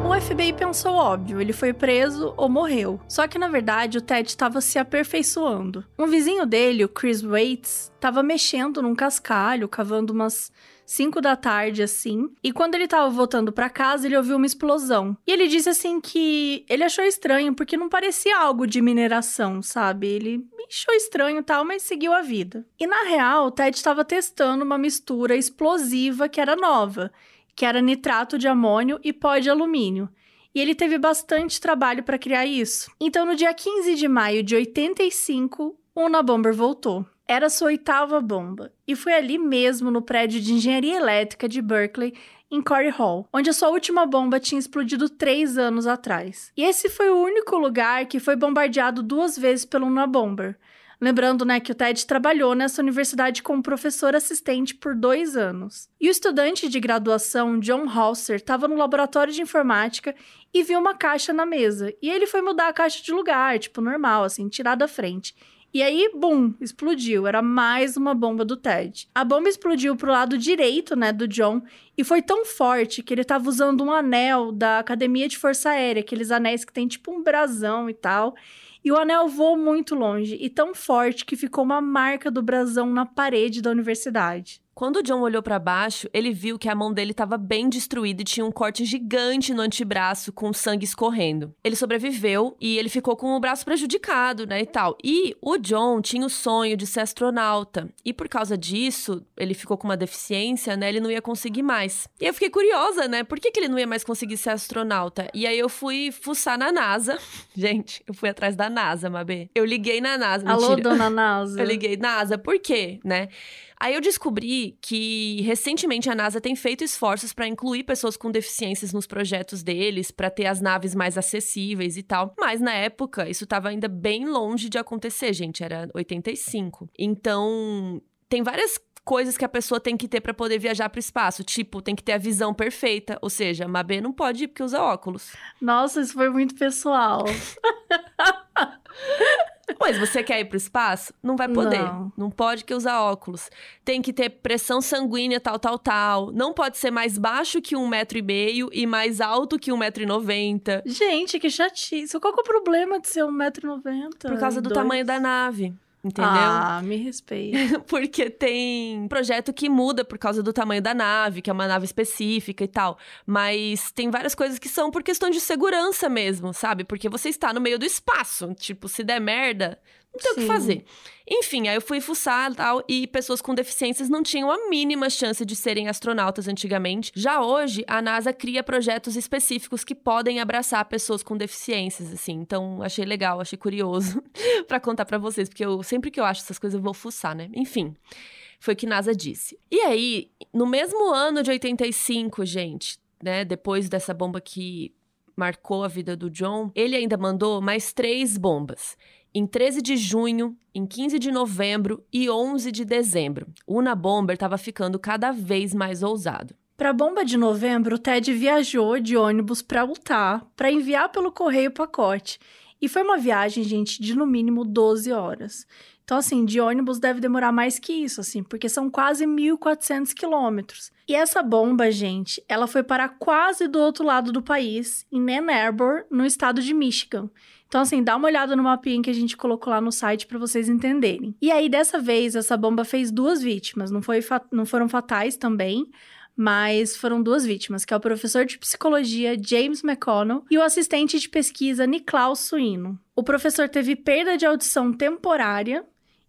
O FBI pensou óbvio, ele foi preso ou morreu. Só que na verdade o Ted estava se aperfeiçoando. Um vizinho dele, o Chris Waits, estava mexendo num cascalho, cavando umas 5 da tarde, assim. E quando ele tava voltando para casa, ele ouviu uma explosão. E ele disse assim que ele achou estranho, porque não parecia algo de mineração, sabe? Ele achou estranho e tal, mas seguiu a vida. E na real, o Ted estava testando uma mistura explosiva que era nova, que era nitrato de amônio e pó de alumínio. E ele teve bastante trabalho para criar isso. Então, no dia 15 de maio de 85, o Unabomber voltou. Era sua oitava bomba, e foi ali mesmo no prédio de engenharia elétrica de Berkeley, em Corey Hall, onde a sua última bomba tinha explodido três anos atrás. E esse foi o único lugar que foi bombardeado duas vezes pelo Unabomber. Lembrando, né, que o Ted trabalhou nessa universidade como professor assistente por dois anos. E o estudante de graduação, John Halser, estava no laboratório de informática e viu uma caixa na mesa. E ele foi mudar a caixa de lugar, tipo, normal, assim, tirar da frente. E aí, bum, explodiu. Era mais uma bomba do Ted. A bomba explodiu pro lado direito, né, do John, e foi tão forte que ele tava usando um anel da Academia de Força Aérea, aqueles anéis que tem tipo um brasão e tal. E o anel voou muito longe e tão forte que ficou uma marca do brasão na parede da universidade. Quando o John olhou para baixo, ele viu que a mão dele estava bem destruída e tinha um corte gigante no antebraço com sangue escorrendo. Ele sobreviveu e ele ficou com o braço prejudicado, né, e tal. E o John tinha o sonho de ser astronauta. E por causa disso, ele ficou com uma deficiência, né, ele não ia conseguir mais. E eu fiquei curiosa, né, por que, que ele não ia mais conseguir ser astronauta? E aí eu fui fuçar na NASA. Gente, eu fui atrás da NASA, Mabê. Eu liguei na NASA, Alô, mentira. dona NASA. Eu liguei, NASA, por quê, né? Aí eu descobri que recentemente a NASA tem feito esforços para incluir pessoas com deficiências nos projetos deles, para ter as naves mais acessíveis e tal. Mas na época isso estava ainda bem longe de acontecer, gente, era 85. Então, tem várias coisas que a pessoa tem que ter para poder viajar para o espaço. Tipo, tem que ter a visão perfeita. Ou seja, a Mabê não pode ir porque usa óculos. Nossa, isso foi muito pessoal. Mas você quer ir pro espaço? Não vai poder. Não. Não pode que usar óculos. Tem que ter pressão sanguínea, tal, tal, tal. Não pode ser mais baixo que um metro e meio e mais alto que um metro e noventa. Gente, que chatice. Qual que é o problema de ser 1,90m? Por causa do tamanho da nave. Entendeu? Ah, me respeita. Porque tem projeto que muda por causa do tamanho da nave, que é uma nave específica e tal. Mas tem várias coisas que são por questão de segurança mesmo, sabe? Porque você está no meio do espaço. Tipo, se der merda, não tem o que fazer. Enfim, aí eu fui fuçar e tal, e pessoas com deficiências não tinham a mínima chance de serem astronautas antigamente. Já hoje, a NASA cria projetos específicos que podem abraçar pessoas com deficiências, assim. Então, achei legal, achei curioso para contar para vocês, porque eu sempre que eu acho essas coisas eu vou fuçar, né? Enfim. Foi o que NASA disse. E aí, no mesmo ano de 85, gente, né, depois dessa bomba que marcou a vida do John, ele ainda mandou mais três bombas em 13 de junho, em 15 de novembro e 11 de dezembro. O Unabomber estava ficando cada vez mais ousado. Para a bomba de novembro, o Ted viajou de ônibus para Utah para enviar pelo correio o pacote. E foi uma viagem, gente, de no mínimo 12 horas. Então, assim, de ônibus deve demorar mais que isso, assim, porque são quase 1.400 quilômetros. E essa bomba, gente, ela foi para quase do outro lado do país, em Ann Arbor, no estado de Michigan. Então, assim, dá uma olhada no mapinha que a gente colocou lá no site para vocês entenderem. E aí, dessa vez, essa bomba fez duas vítimas. Não, foi não foram fatais também, mas foram duas vítimas, que é o professor de psicologia James McConnell e o assistente de pesquisa Niklaus Suino. O professor teve perda de audição temporária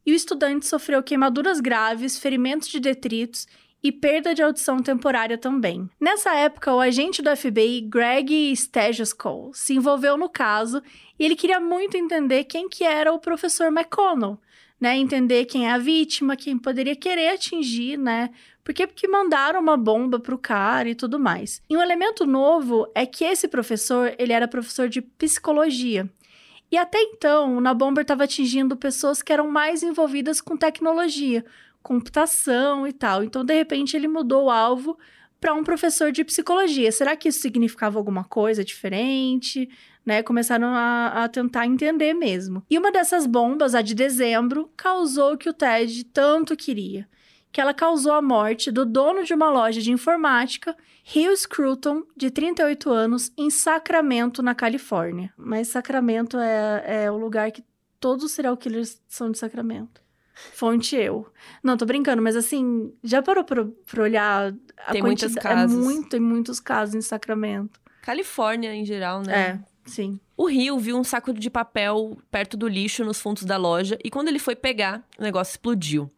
e o estudante sofreu queimaduras graves, ferimentos de detritos e perda de audição temporária também. Nessa época, o agente do FBI, Greg Stageskow, se envolveu no caso e ele queria muito entender quem que era o professor McConnell, né? Entender quem é a vítima, quem poderia querer atingir, né? Porque porque mandaram uma bomba pro cara e tudo mais. E um elemento novo é que esse professor, ele era professor de psicologia. E até então, o Nabomber estava atingindo pessoas que eram mais envolvidas com tecnologia, computação e tal. Então, de repente, ele mudou o alvo para um professor de psicologia. Será que isso significava alguma coisa diferente? Né? Começaram a, a, tentar entender mesmo. E uma dessas bombas, a de dezembro, causou o que o Ted tanto queria. Que ela causou a morte do dono de uma loja de informática, Hugh Scruton, de 38 anos, em Sacramento, na Califórnia. Mas Sacramento é, é o lugar que todos os serial killers são de Sacramento. Fonte eu. Não, tô brincando, mas assim, já parou pra, pra olhar a Tem muitos é casos. É muito, tem muitos casos em Sacramento. Califórnia, em geral, né? É, sim. O Rio viu um saco de papel perto do lixo nos fundos da loja e quando ele foi pegar, o negócio explodiu.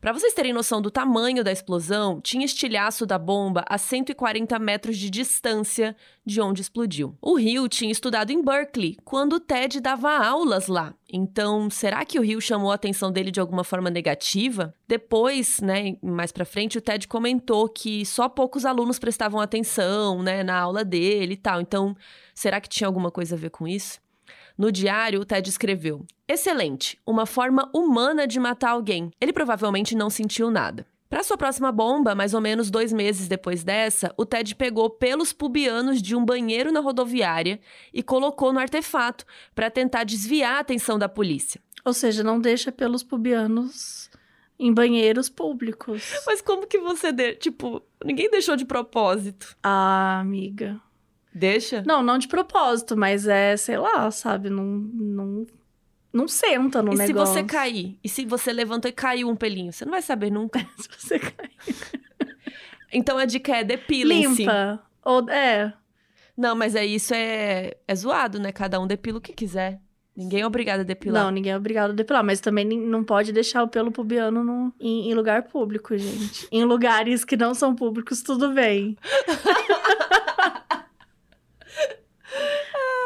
Para vocês terem noção do tamanho da explosão, tinha estilhaço da bomba a 140 metros de distância de onde explodiu. O Rio tinha estudado em Berkeley quando o Ted dava aulas lá. Então, será que o Rio chamou a atenção dele de alguma forma negativa? Depois, né, mais para frente, o Ted comentou que só poucos alunos prestavam atenção, né, na aula dele e tal. Então, será que tinha alguma coisa a ver com isso? No diário, o Ted escreveu: Excelente, uma forma humana de matar alguém. Ele provavelmente não sentiu nada. Para sua próxima bomba, mais ou menos dois meses depois dessa, o Ted pegou pelos pubianos de um banheiro na rodoviária e colocou no artefato para tentar desviar a atenção da polícia. Ou seja, não deixa pelos pubianos em banheiros públicos. Mas como que você. De... Tipo, ninguém deixou de propósito. Ah, amiga. Deixa? Não, não de propósito, mas é, sei lá, sabe? Não, não, não senta no e negócio. E se você cair? E se você levantou e caiu um pelinho? Você não vai saber nunca. se você cair. então a dica é depila Limpa. Ou, é. Não, mas é isso é, é zoado, né? Cada um depila o que quiser. Ninguém é obrigado a depilar. Não, ninguém é obrigado a depilar, mas também não pode deixar o pelo pubiano no, em, em lugar público, gente. em lugares que não são públicos, tudo bem.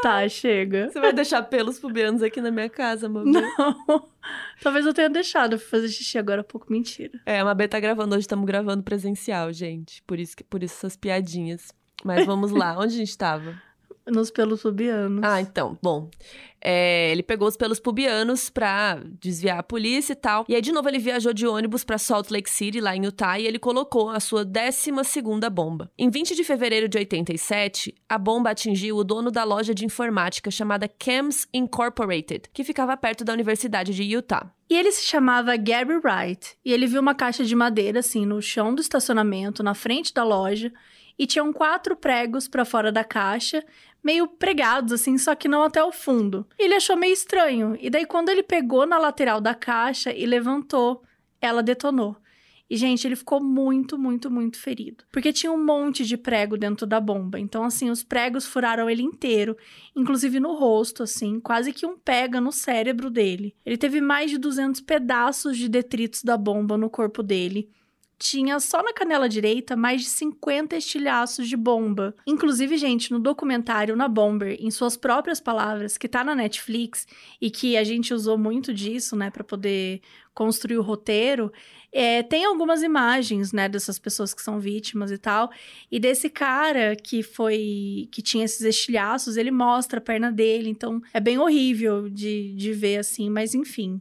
Tá, chega. Você vai deixar pelos pubianos aqui na minha casa, Mabê? Não. Talvez eu tenha deixado. Fui fazer xixi agora há pouco. Mentira. É, a Mabê tá gravando. Hoje estamos gravando presencial, gente. Por isso, por isso essas piadinhas. Mas vamos lá. Onde a gente tava? Nos pelos pubianos. Ah, então. Bom. É, ele pegou os pelos pubianos pra desviar a polícia e tal. E aí, de novo, ele viajou de ônibus para Salt Lake City, lá em Utah, e ele colocou a sua 12 bomba. Em 20 de fevereiro de 87, a bomba atingiu o dono da loja de informática chamada Cams Incorporated, que ficava perto da Universidade de Utah. E ele se chamava Gary Wright, e ele viu uma caixa de madeira, assim, no chão do estacionamento, na frente da loja, e tinham quatro pregos para fora da caixa, meio pregados, assim, só que não até o fundo. Ele achou meio estranho. E daí, quando ele pegou na lateral da caixa e levantou, ela detonou. E, gente, ele ficou muito, muito, muito ferido. Porque tinha um monte de prego dentro da bomba. Então, assim, os pregos furaram ele inteiro, inclusive no rosto, assim, quase que um pega no cérebro dele. Ele teve mais de 200 pedaços de detritos da bomba no corpo dele tinha só na canela direita mais de 50 estilhaços de bomba. Inclusive, gente, no documentário Na Bomber, em suas próprias palavras, que tá na Netflix e que a gente usou muito disso, né, para poder construir o roteiro, é, tem algumas imagens, né, dessas pessoas que são vítimas e tal. E desse cara que foi. que tinha esses estilhaços, ele mostra a perna dele. Então é bem horrível de, de ver assim, mas enfim.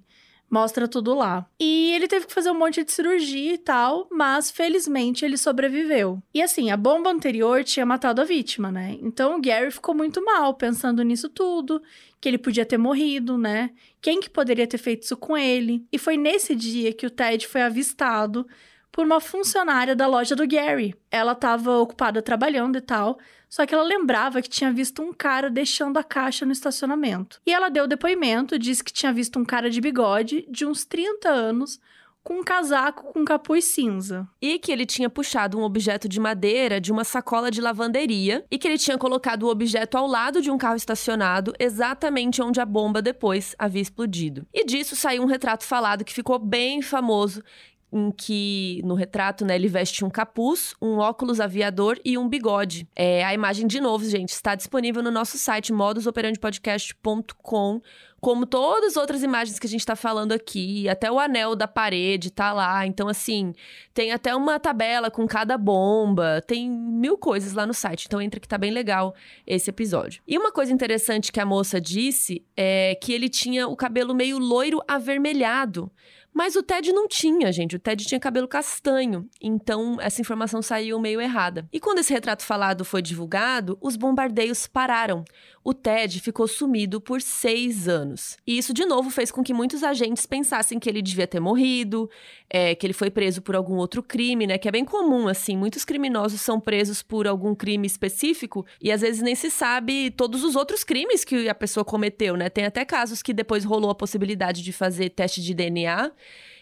Mostra tudo lá. E ele teve que fazer um monte de cirurgia e tal, mas felizmente ele sobreviveu. E assim, a bomba anterior tinha matado a vítima, né? Então o Gary ficou muito mal pensando nisso tudo, que ele podia ter morrido, né? Quem que poderia ter feito isso com ele? E foi nesse dia que o Ted foi avistado por uma funcionária da loja do Gary. Ela estava ocupada trabalhando e tal, só que ela lembrava que tinha visto um cara deixando a caixa no estacionamento. E ela deu depoimento, disse que tinha visto um cara de bigode, de uns 30 anos, com um casaco com capuz cinza. E que ele tinha puxado um objeto de madeira de uma sacola de lavanderia e que ele tinha colocado o objeto ao lado de um carro estacionado, exatamente onde a bomba depois havia explodido. E disso saiu um retrato falado que ficou bem famoso, em que no retrato, né, ele veste um capuz, um óculos aviador e um bigode. É, a imagem, de novo, gente, está disponível no nosso site modusoperandipodcast.com, como todas as outras imagens que a gente está falando aqui, até o anel da parede tá lá. Então, assim, tem até uma tabela com cada bomba, tem mil coisas lá no site. Então, entra que tá bem legal esse episódio. E uma coisa interessante que a moça disse é que ele tinha o cabelo meio loiro avermelhado. Mas o Ted não tinha, gente. O Ted tinha cabelo castanho. Então, essa informação saiu meio errada. E quando esse retrato falado foi divulgado, os bombardeios pararam o Ted ficou sumido por seis anos. E isso, de novo, fez com que muitos agentes pensassem que ele devia ter morrido, é, que ele foi preso por algum outro crime, né? Que é bem comum, assim. Muitos criminosos são presos por algum crime específico e às vezes nem se sabe todos os outros crimes que a pessoa cometeu, né? Tem até casos que depois rolou a possibilidade de fazer teste de DNA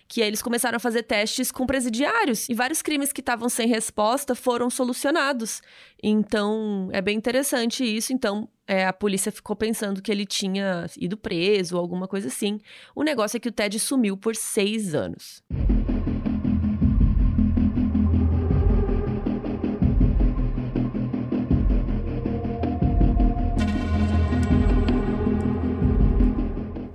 que eles começaram a fazer testes com presidiários e vários crimes que estavam sem resposta foram solucionados. Então, é bem interessante isso. Então, é, a polícia ficou pensando que ele tinha ido preso ou alguma coisa assim. O negócio é que o Ted sumiu por seis anos.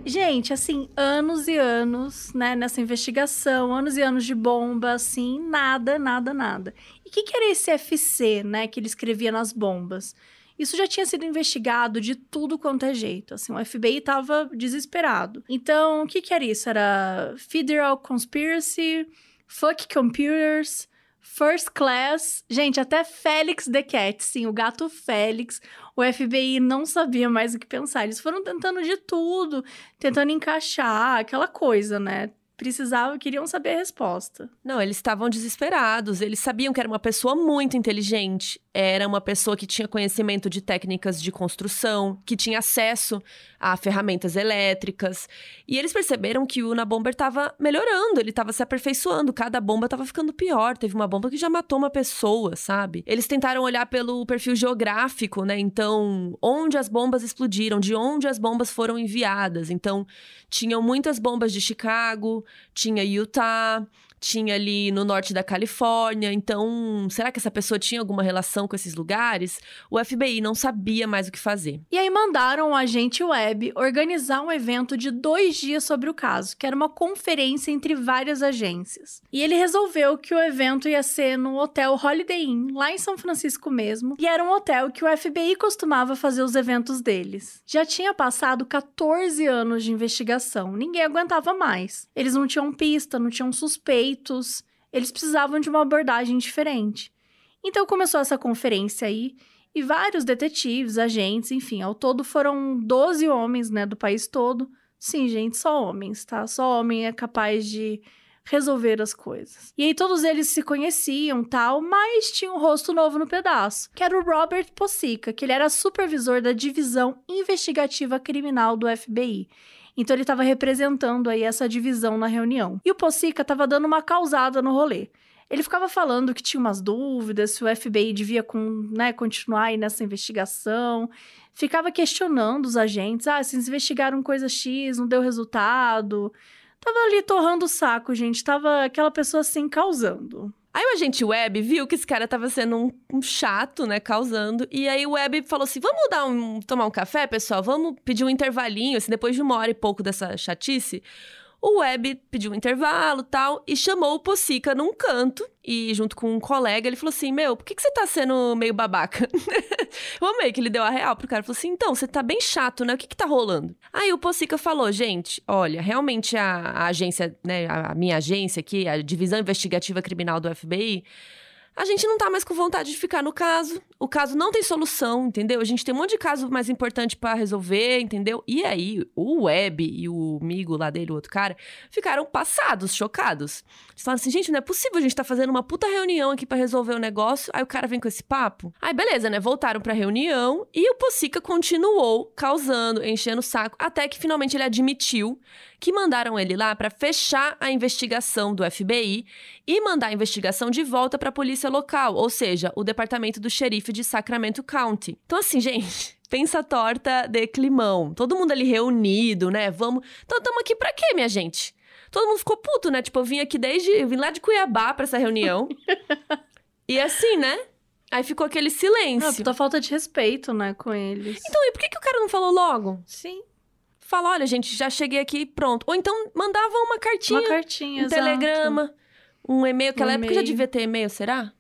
Gente, assim, anos e anos, né, nessa investigação, anos e anos de bomba, assim, nada, nada, nada. E o que, que era esse FC, né, que ele escrevia nas bombas? Isso já tinha sido investigado de tudo quanto é jeito. Assim, o FBI estava desesperado. Então, o que, que era isso? Era Federal Conspiracy, Fuck Computers, First Class. Gente, até Félix the Cat, sim, o gato Félix. O FBI não sabia mais o que pensar. Eles foram tentando de tudo, tentando encaixar aquela coisa, né? precisavam, queriam saber a resposta. Não, eles estavam desesperados. Eles sabiam que era uma pessoa muito inteligente. Era uma pessoa que tinha conhecimento de técnicas de construção, que tinha acesso a ferramentas elétricas. E eles perceberam que o Unabomber estava melhorando, ele estava se aperfeiçoando. Cada bomba estava ficando pior. Teve uma bomba que já matou uma pessoa, sabe? Eles tentaram olhar pelo perfil geográfico, né? Então, onde as bombas explodiram, de onde as bombas foram enviadas. Então, tinham muitas bombas de Chicago, tinha Utah, tinha ali no norte da Califórnia. Então, será que essa pessoa tinha alguma relação com esses lugares? O FBI não sabia mais o que fazer. E aí mandaram o agente web organizar um evento de dois dias sobre o caso, que era uma conferência entre várias agências. E ele resolveu que o evento ia ser no hotel Holiday Inn, lá em São Francisco mesmo, e era um hotel que o FBI costumava fazer os eventos deles. Já tinha passado 14 anos de investigação, ninguém aguentava mais. Eles não tinham pista, não tinham suspeito eles precisavam de uma abordagem diferente. Então começou essa conferência aí e vários detetives, agentes, enfim, ao todo foram 12 homens, né, do país todo. Sim, gente, só homens, tá? Só homem é capaz de resolver as coisas. E aí todos eles se conheciam, tal, mas tinha um rosto novo no pedaço, que era o Robert Possica, que ele era supervisor da divisão investigativa criminal do FBI. Então ele estava representando aí essa divisão na reunião. E o Possica estava dando uma causada no rolê. Ele ficava falando que tinha umas dúvidas se o FBI devia com, né, continuar aí nessa investigação. Ficava questionando os agentes. Ah, vocês investigaram coisa X, não deu resultado. Tava ali torrando o saco, gente. Tava aquela pessoa assim, causando. Aí o agente Web viu que esse cara tava sendo um, um, chato, né, causando. E aí o Web falou assim: vamos dar um, tomar um café, pessoal? Vamos pedir um intervalinho, assim, depois de uma hora e pouco dessa chatice. O Web pediu um intervalo tal e chamou o Possica num canto. E junto com um colega, ele falou assim: Meu, por que, que você tá sendo meio babaca? eu amei que ele deu a real pro cara. Falou assim: Então, você tá bem chato, né? O que que tá rolando? Aí o Possica falou: Gente, olha, realmente a, a agência, né? A, a minha agência aqui, a Divisão Investigativa Criminal do FBI a gente não tá mais com vontade de ficar no caso. O caso não tem solução, entendeu? A gente tem um monte de caso mais importante para resolver, entendeu? E aí, o Web e o amigo lá dele, o outro cara, ficaram passados, chocados. Eles falaram assim, gente, não é possível, a gente tá fazendo uma puta reunião aqui para resolver o negócio. Aí o cara vem com esse papo. Aí beleza, né? Voltaram pra reunião e o Possica continuou causando, enchendo o saco, até que finalmente ele admitiu que mandaram ele lá para fechar a investigação do FBI e mandar a investigação de volta para a polícia local, ou seja, o departamento do xerife de Sacramento County. Então, assim, gente. Pensa torta de climão. Todo mundo ali reunido, né? Vamos. Então, estamos aqui para quê, minha gente? Todo mundo ficou puto, né? Tipo, eu vim aqui desde. Eu vim lá de Cuiabá para essa reunião. e assim, né? Aí ficou aquele silêncio. Não, puta falta de respeito, né, com eles. Então, e por que, que o cara não falou logo? Sim fala: olha, gente, já cheguei aqui, pronto. Ou então mandava uma cartinha. Uma cartinha, Um exato. telegrama, um e-mail. Aquela um época já devia ter e-mail, será?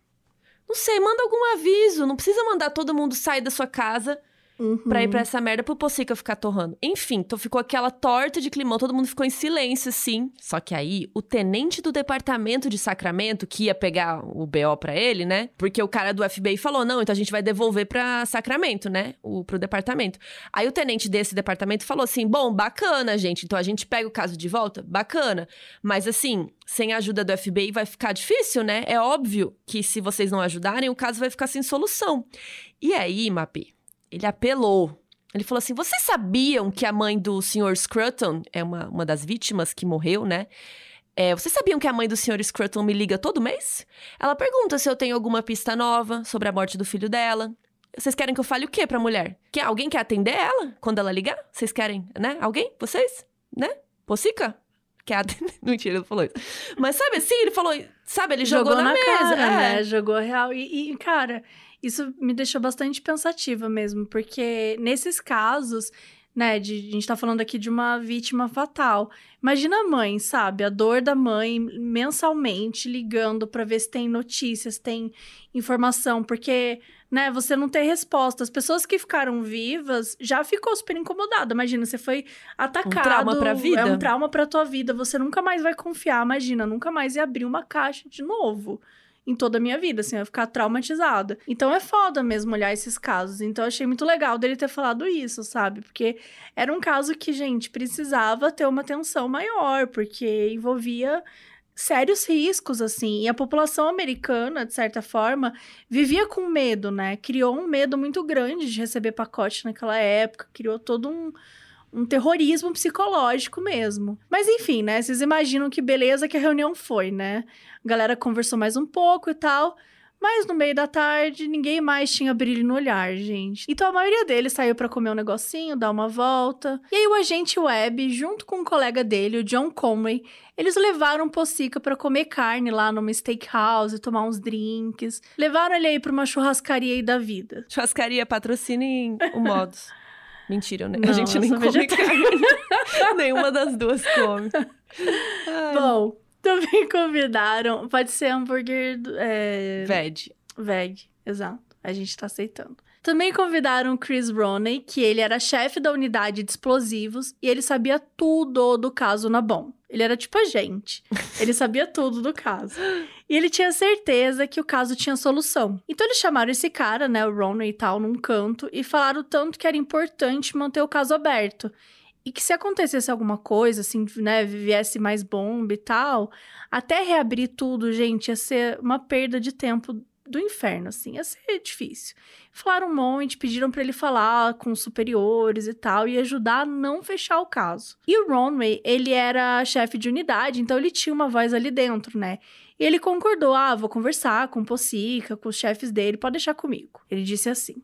Não sei, manda algum aviso. Não precisa mandar todo mundo sair da sua casa uhum. pra ir pra essa merda pro Possica ficar torrando. Enfim, então ficou aquela torta de climão, todo mundo ficou em silêncio, sim. Só que aí, o tenente do departamento de Sacramento, que ia pegar o BO pra ele, né? Porque o cara do FBI falou: não, então a gente vai devolver pra Sacramento, né? O, pro departamento. Aí o tenente desse departamento falou assim: bom, bacana, gente. Então a gente pega o caso de volta? Bacana. Mas assim, sem a ajuda do FBI vai ficar difícil, né? É óbvio que se vocês não ajudarem, o caso vai ficar sem solução. E aí, Mapi, ele apelou. Ele falou assim: vocês sabiam que a mãe do Sr. Scruton é uma, uma das vítimas que morreu, né? É, vocês sabiam que a mãe do Sr. Scruton me liga todo mês? Ela pergunta se eu tenho alguma pista nova sobre a morte do filho dela. Vocês querem que eu fale o quê pra mulher? Que alguém quer atender ela quando ela ligar? Vocês querem, né? Alguém? Vocês? Né? Possica? Quer atender? Mentira, ele falou isso. Mas sabe assim, ele falou, sabe, ele jogou, jogou na, na, mesa. Cara, é. né? Jogou real. E, e, cara, isso me deixou bastante pensativa mesmo, porque nesses casos, né, de, a gente tá falando aqui de uma vítima fatal. Imagina a mãe, sabe? A dor da mãe mensalmente ligando para ver se tem notícias, tem informação, porque, né, você não tem resposta. As pessoas que ficaram vivas já ficou super incomodada. Imagina, você foi atacado. Um trauma pra vida. É um trauma pra tua vida. Você nunca mais vai confiar, imagina, nunca mais ia abrir uma caixa de novo em toda a minha vida, assim, eu ia ficar traumatizada. Então é foda mesmo olhar esses casos. Então eu achei muito legal dele ter falado isso, sabe? Porque era um caso que, gente, precisava ter uma atenção maior, porque envolvia sérios riscos, assim. E a população americana, de certa forma, vivia com medo, né? Criou um medo muito grande de receber pacote naquela época, criou todo um um terrorismo psicológico mesmo. Mas enfim, né? Vocês imaginam que beleza que a reunião foi, né? A galera conversou mais um pouco e tal. Mas no meio da tarde, ninguém mais tinha brilho no olhar, gente. Então a maioria deles saiu para comer um negocinho, dar uma volta. E aí o agente Webb, junto com um colega dele, o John Conway, eles levaram Possica para comer carne lá numa steakhouse, tomar uns drinks. Levaram ele aí pra uma churrascaria aí da vida. Churrascaria patrocinem o Modus. Mentira, né? a gente nem come carne. Nenhuma das duas come. Ai. Bom, também convidaram. Pode ser hambúrguer. É... Veg. Veg, exato. A gente tá aceitando. Também convidaram Chris Roney, que ele era chefe da unidade de explosivos e ele sabia tudo do caso na bom. Ele era tipo a gente. Ele sabia tudo do caso. E ele tinha certeza que o caso tinha solução. Então eles chamaram esse cara, né, o Roney e tal, num canto e falaram tanto que era importante manter o caso aberto. e que se acontecesse alguma coisa, assim, né, viesse mais bomba e tal, até reabrir tudo, gente, ia ser uma perda de tempo do inferno, assim, ia ser difícil. Falaram um monte, pediram para ele falar com os superiores e tal, e ajudar a não fechar o caso. E o Ronway, ele era chefe de unidade, então ele tinha uma voz ali dentro, né? E ele concordou, ah, vou conversar com o Pocica, com os chefes dele, pode deixar comigo. Ele disse assim.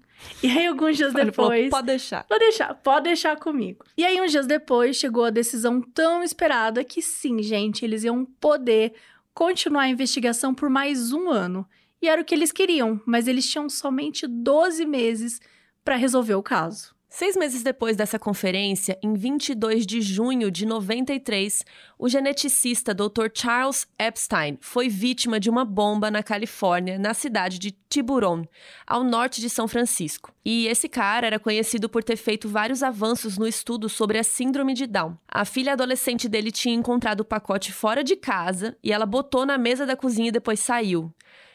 E aí, alguns dias depois... falou, pode deixar. Pode deixar, pode deixar comigo. E aí, uns dias depois, chegou a decisão tão esperada que sim, gente, eles iam poder continuar a investigação por mais um ano. E era o que eles queriam, mas eles tinham somente 12 meses para resolver o caso. Seis meses depois dessa conferência, em 22 de junho de 93, o geneticista Dr. Charles Epstein foi vítima de uma bomba na Califórnia, na cidade de Tiburon, ao norte de São Francisco. E esse cara era conhecido por ter feito vários avanços no estudo sobre a síndrome de Down. A filha adolescente dele tinha encontrado o pacote fora de casa e ela botou na mesa da cozinha e depois saiu.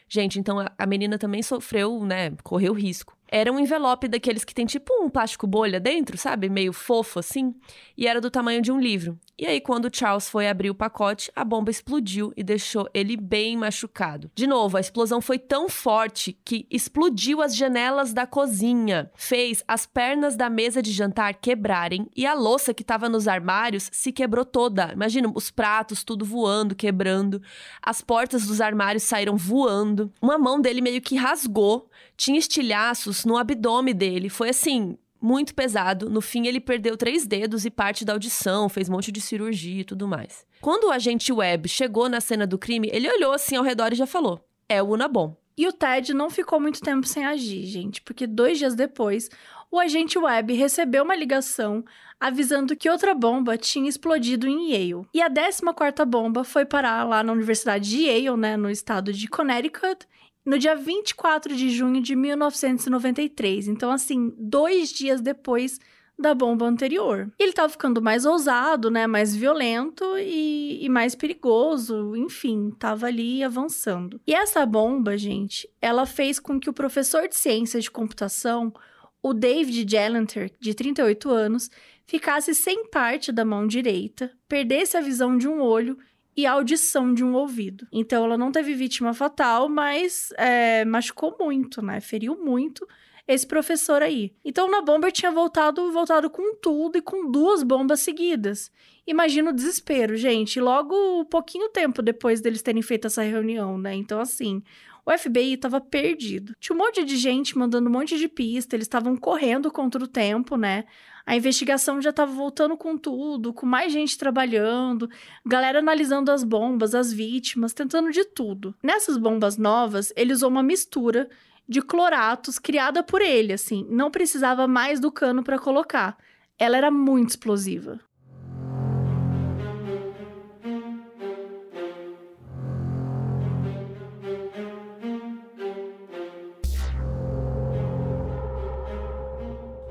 Gente, então a menina também sofreu, né? Correu risco. Era um envelope daqueles que tem tipo um plástico bolha dentro, sabe? Meio fofo assim. E era do tamanho de um livro. E aí, quando Charles foi abrir o pacote, a bomba explodiu e deixou ele bem machucado. De novo, a explosão foi tão forte que explodiu as janelas da cozinha, fez as pernas da mesa de jantar quebrarem e a louça que estava nos armários se quebrou toda. Imagina os pratos tudo voando, quebrando. As portas dos armários saíram voando. Uma mão dele meio que rasgou, tinha estilhaços no abdômen dele. Foi assim, muito pesado. No fim, ele perdeu três dedos e parte da audição, fez um monte de cirurgia e tudo mais. Quando o agente Webb chegou na cena do crime, ele olhou assim ao redor e já falou: É o Unabom. E o Ted não ficou muito tempo sem agir, gente, porque dois dias depois, o agente Webb recebeu uma ligação avisando que outra bomba tinha explodido em Yale. E a 14ª bomba foi parar lá na Universidade de Yale, né, no estado de Connecticut, no dia 24 de junho de 1993. Então, assim, dois dias depois da bomba anterior. Ele estava ficando mais ousado, né, mais violento e, e, mais perigoso, enfim, estava ali avançando. E essa bomba, gente, ela fez com que o professor de ciências de computação, o David Jellenter, de 38 anos, ficasse sem parte da mão direita, perdesse a visão de um olho e audição de um ouvido. Então ela não teve vítima fatal, mas é, machucou muito, né? Feriu muito esse professor aí. Então na Bomber tinha voltado, voltado com tudo e com duas bombas seguidas. Imagina o desespero, gente. Logo pouquinho tempo depois deles terem feito essa reunião, né? Então assim, o FBI estava perdido. Tinha um monte de gente mandando um monte de pista, eles estavam correndo contra o tempo, né? A investigação já estava voltando com tudo, com mais gente trabalhando, galera analisando as bombas, as vítimas, tentando de tudo. Nessas bombas novas, ele usou uma mistura de cloratos criada por ele, assim, não precisava mais do cano para colocar. Ela era muito explosiva.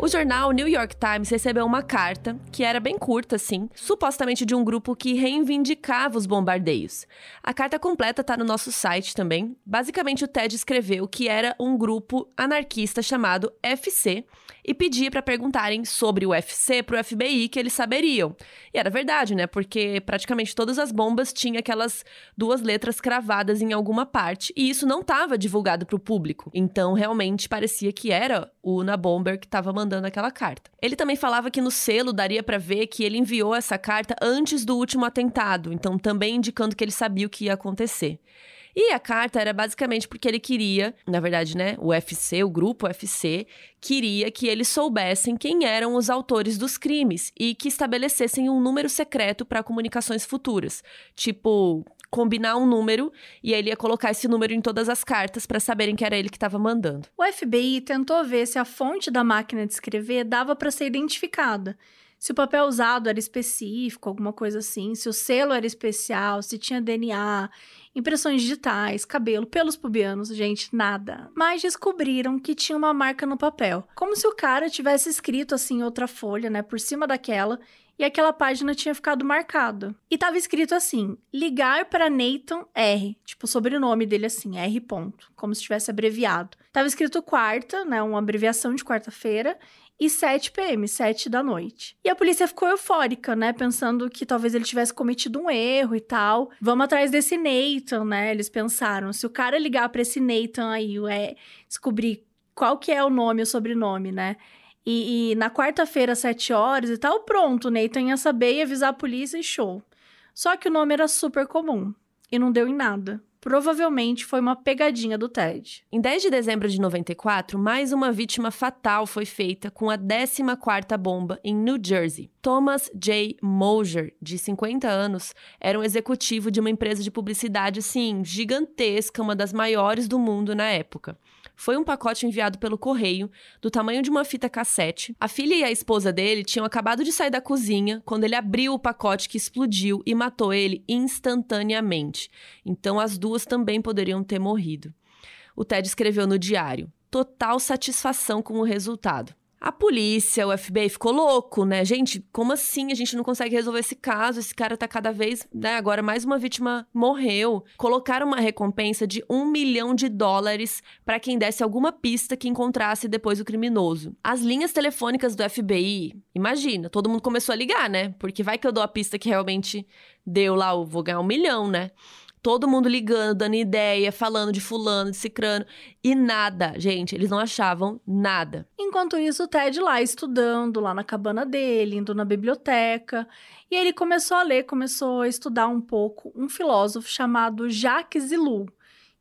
O jornal New York Times recebeu uma carta, que era bem curta, assim, supostamente de um grupo que reivindicava os bombardeios. A carta completa está no nosso site também. Basicamente, o Ted escreveu que era um grupo anarquista chamado FC e pedia para perguntarem sobre o UFC o FBI que eles saberiam. E era verdade, né? Porque praticamente todas as bombas tinham aquelas duas letras cravadas em alguma parte e isso não estava divulgado para o público. Então, realmente parecia que era o Una Bomber que estava mandando aquela carta. Ele também falava que no selo daria para ver que ele enviou essa carta antes do último atentado, então também indicando que ele sabia o que ia acontecer. E a carta era basicamente porque ele queria, na verdade, né, o UFC, o grupo UFC, queria que eles soubessem quem eram os autores dos crimes e que estabelecessem um número secreto para comunicações futuras. Tipo, combinar um número e ele ia colocar esse número em todas as cartas para saberem que era ele que estava mandando. O FBI tentou ver se a fonte da máquina de escrever dava para ser identificada. Se o papel usado era específico, alguma coisa assim, se o selo era especial, se tinha DNA, impressões digitais, cabelo, pelos pubianos, gente, nada. Mas descobriram que tinha uma marca no papel, como se o cara tivesse escrito assim outra folha, né, por cima daquela e aquela página tinha ficado marcada. E tava escrito assim: ligar para Nathan R, tipo o sobrenome dele assim, R ponto, como se tivesse abreviado. Tava escrito quarta, né, uma abreviação de quarta-feira, e 7 p.m., 7 da noite. E a polícia ficou eufórica, né? Pensando que talvez ele tivesse cometido um erro e tal. Vamos atrás desse Nathan, né? Eles pensaram, se o cara ligar para esse Nathan aí, é descobrir qual que é o nome, o sobrenome, né? E, e na quarta-feira, às 7 horas e tal, pronto, o Nathan ia saber e avisar a polícia e show. Só que o nome era super comum e não deu em nada provavelmente foi uma pegadinha do Ted. Em 10 de dezembro de 94, mais uma vítima fatal foi feita com a 14ª bomba em New Jersey. Thomas J. Moser, de 50 anos, era um executivo de uma empresa de publicidade, assim, gigantesca, uma das maiores do mundo na época. Foi um pacote enviado pelo correio, do tamanho de uma fita cassete. A filha e a esposa dele tinham acabado de sair da cozinha quando ele abriu o pacote que explodiu e matou ele instantaneamente. Então as duas também poderiam ter morrido. O Ted escreveu no diário: total satisfação com o resultado. A polícia, o FBI ficou louco, né? Gente, como assim a gente não consegue resolver esse caso? Esse cara tá cada vez, né? Agora mais uma vítima morreu. Colocaram uma recompensa de um milhão de dólares para quem desse alguma pista que encontrasse depois o criminoso. As linhas telefônicas do FBI, imagina, todo mundo começou a ligar, né? Porque vai que eu dou a pista que realmente deu lá, eu vou ganhar um milhão, né? Todo mundo ligando, dando ideia, falando de fulano, de cicrano, e nada, gente, eles não achavam nada. Enquanto isso, o Ted lá estudando, lá na cabana dele, indo na biblioteca, e ele começou a ler, começou a estudar um pouco um filósofo chamado Jacques Ellul,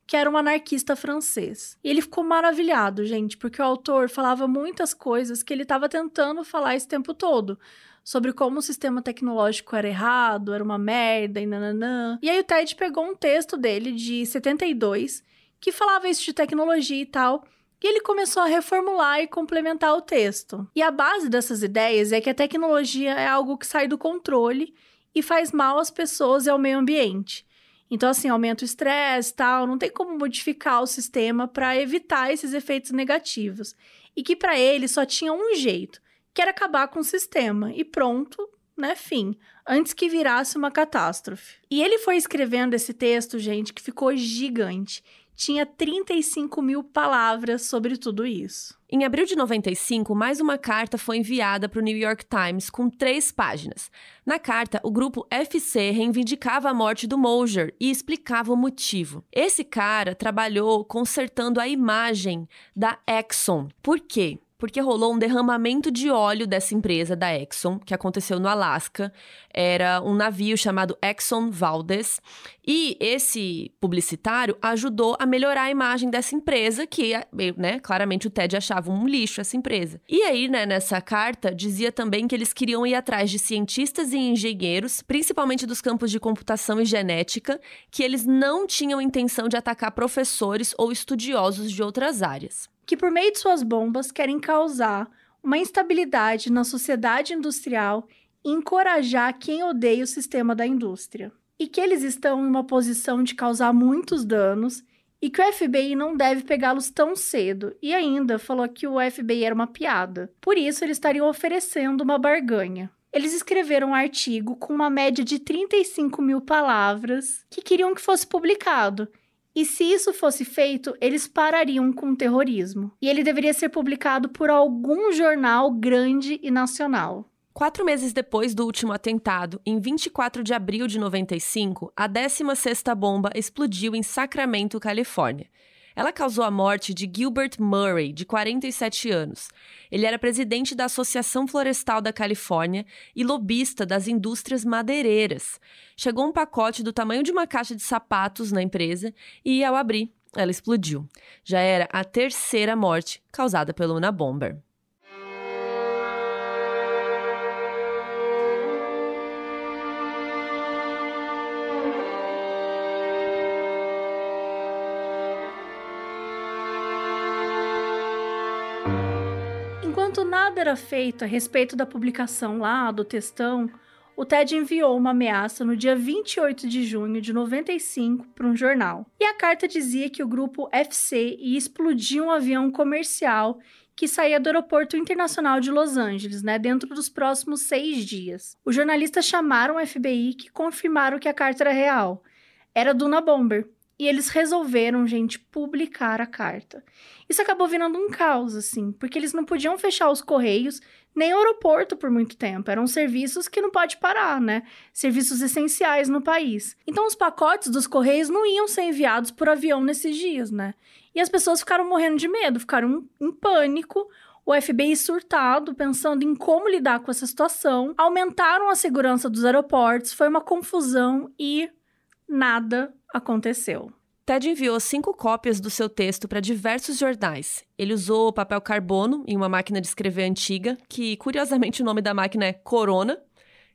que era um anarquista francês. E ele ficou maravilhado, gente, porque o autor falava muitas coisas que ele estava tentando falar esse tempo todo sobre como o sistema tecnológico era errado, era uma merda e nananã. E aí o Ted pegou um texto dele de 72 que falava isso de tecnologia e tal. E ele começou a reformular e complementar o texto. E a base dessas ideias é que a tecnologia é algo que sai do controle e faz mal às pessoas e ao meio ambiente. Então, assim, aumenta o estresse tal, não tem como modificar o sistema para evitar esses efeitos negativos. E que para ele só tinha um jeito, quer acabar com o sistema. E pronto, né? Fim. Antes que virasse uma catástrofe. E ele foi escrevendo esse texto, gente, que ficou gigante. Tinha 35 mil palavras sobre tudo isso. Em abril de 95, mais uma carta foi enviada para o New York Times com três páginas. Na carta, o grupo FC reivindicava a morte do Moser e explicava o motivo. Esse cara trabalhou consertando a imagem da Exxon. Por quê? Porque rolou um derramamento de óleo dessa empresa, da Exxon, que aconteceu no Alasca. Era um navio chamado Exxon Valdez. E esse publicitário ajudou a melhorar a imagem dessa empresa, que, né, claramente o Ted achava um lixo essa empresa. E aí, né, nessa carta, dizia também que eles queriam ir atrás de cientistas e engenheiros, principalmente dos campos de computação e genética, que eles não tinham intenção de atacar professores ou estudiosos de outras áreas que, por meio de suas bombas, querem causar uma instabilidade na sociedade industrial e encorajar quem odeia o sistema da indústria. E que eles estão em uma posição de causar muitos danos e que o FBI não deve pegá-los tão cedo. E ainda falou que o FBI era uma piada. Por isso, eles estariam oferecendo uma barganha. Eles escreveram um artigo com uma média de 35 mil palavras que queriam que fosse publicado e se isso fosse feito, eles parariam com o terrorismo. E ele deveria ser publicado por algum jornal grande e nacional. Quatro meses depois do último atentado, em 24 de abril de 95, a 16ª bomba explodiu em Sacramento, Califórnia. Ela causou a morte de Gilbert Murray, de 47 anos. Ele era presidente da Associação Florestal da Califórnia e lobista das indústrias madeireiras. Chegou um pacote do tamanho de uma caixa de sapatos na empresa e, ao abrir, ela explodiu. Já era a terceira morte causada pelo Unabomber. nada era feito a respeito da publicação lá do textão, o Ted enviou uma ameaça no dia 28 de junho de 95 para um jornal. E a carta dizia que o grupo FC ia explodir um avião comercial que saía do aeroporto internacional de Los Angeles, né, dentro dos próximos seis dias. Os jornalistas chamaram o FBI que confirmaram que a carta era real. Era Duna Bomber. E eles resolveram, gente, publicar a carta. Isso acabou virando um caos, assim, porque eles não podiam fechar os correios nem o aeroporto por muito tempo. Eram serviços que não pode parar, né? Serviços essenciais no país. Então, os pacotes dos correios não iam ser enviados por avião nesses dias, né? E as pessoas ficaram morrendo de medo, ficaram em pânico. O FBI surtado, pensando em como lidar com essa situação, aumentaram a segurança dos aeroportos, foi uma confusão e nada aconteceu. Ted enviou cinco cópias do seu texto para diversos jornais. Ele usou papel carbono em uma máquina de escrever antiga, que curiosamente o nome da máquina é Corona.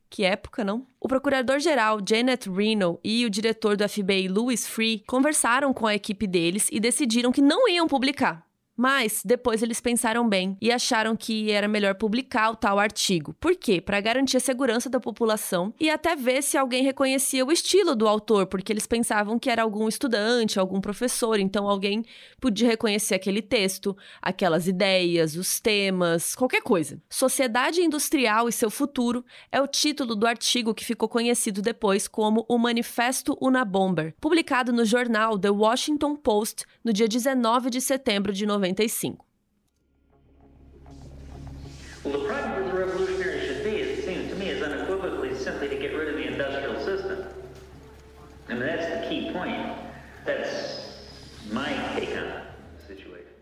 Que época, não? O procurador-geral Janet Reno e o diretor do FBI Louis Free conversaram com a equipe deles e decidiram que não iam publicar. Mas depois eles pensaram bem e acharam que era melhor publicar o tal artigo. Por quê? Para garantir a segurança da população e até ver se alguém reconhecia o estilo do autor, porque eles pensavam que era algum estudante, algum professor, então alguém podia reconhecer aquele texto, aquelas ideias, os temas, qualquer coisa. Sociedade Industrial e seu futuro é o título do artigo que ficou conhecido depois como o Manifesto Unabomber, publicado no jornal The Washington Post no dia 19 de setembro de 90 95. Well, the problem with the revolutionary should be, it seems to me, is unequivocally simply to get rid of the industrial system. And that's the key point. That's my take on the situation.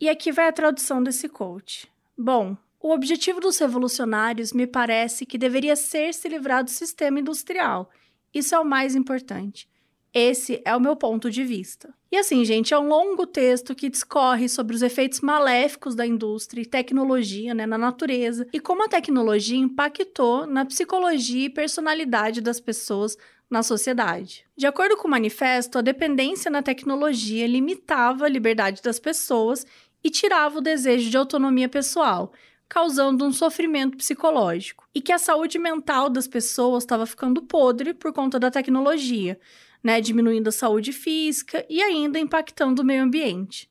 E aqui vai a tradução desse coach. Bom, o objetivo dos revolucionários me parece que deveria ser se livrar do sistema industrial. Isso é o mais importante. Esse é o meu ponto de vista. E assim, gente, é um longo texto que discorre sobre os efeitos maléficos da indústria e tecnologia né, na natureza e como a tecnologia impactou na psicologia e personalidade das pessoas na sociedade. De acordo com o manifesto, a dependência na tecnologia limitava a liberdade das pessoas e tirava o desejo de autonomia pessoal, causando um sofrimento psicológico, e que a saúde mental das pessoas estava ficando podre por conta da tecnologia né, diminuindo a saúde física e ainda impactando o meio ambiente.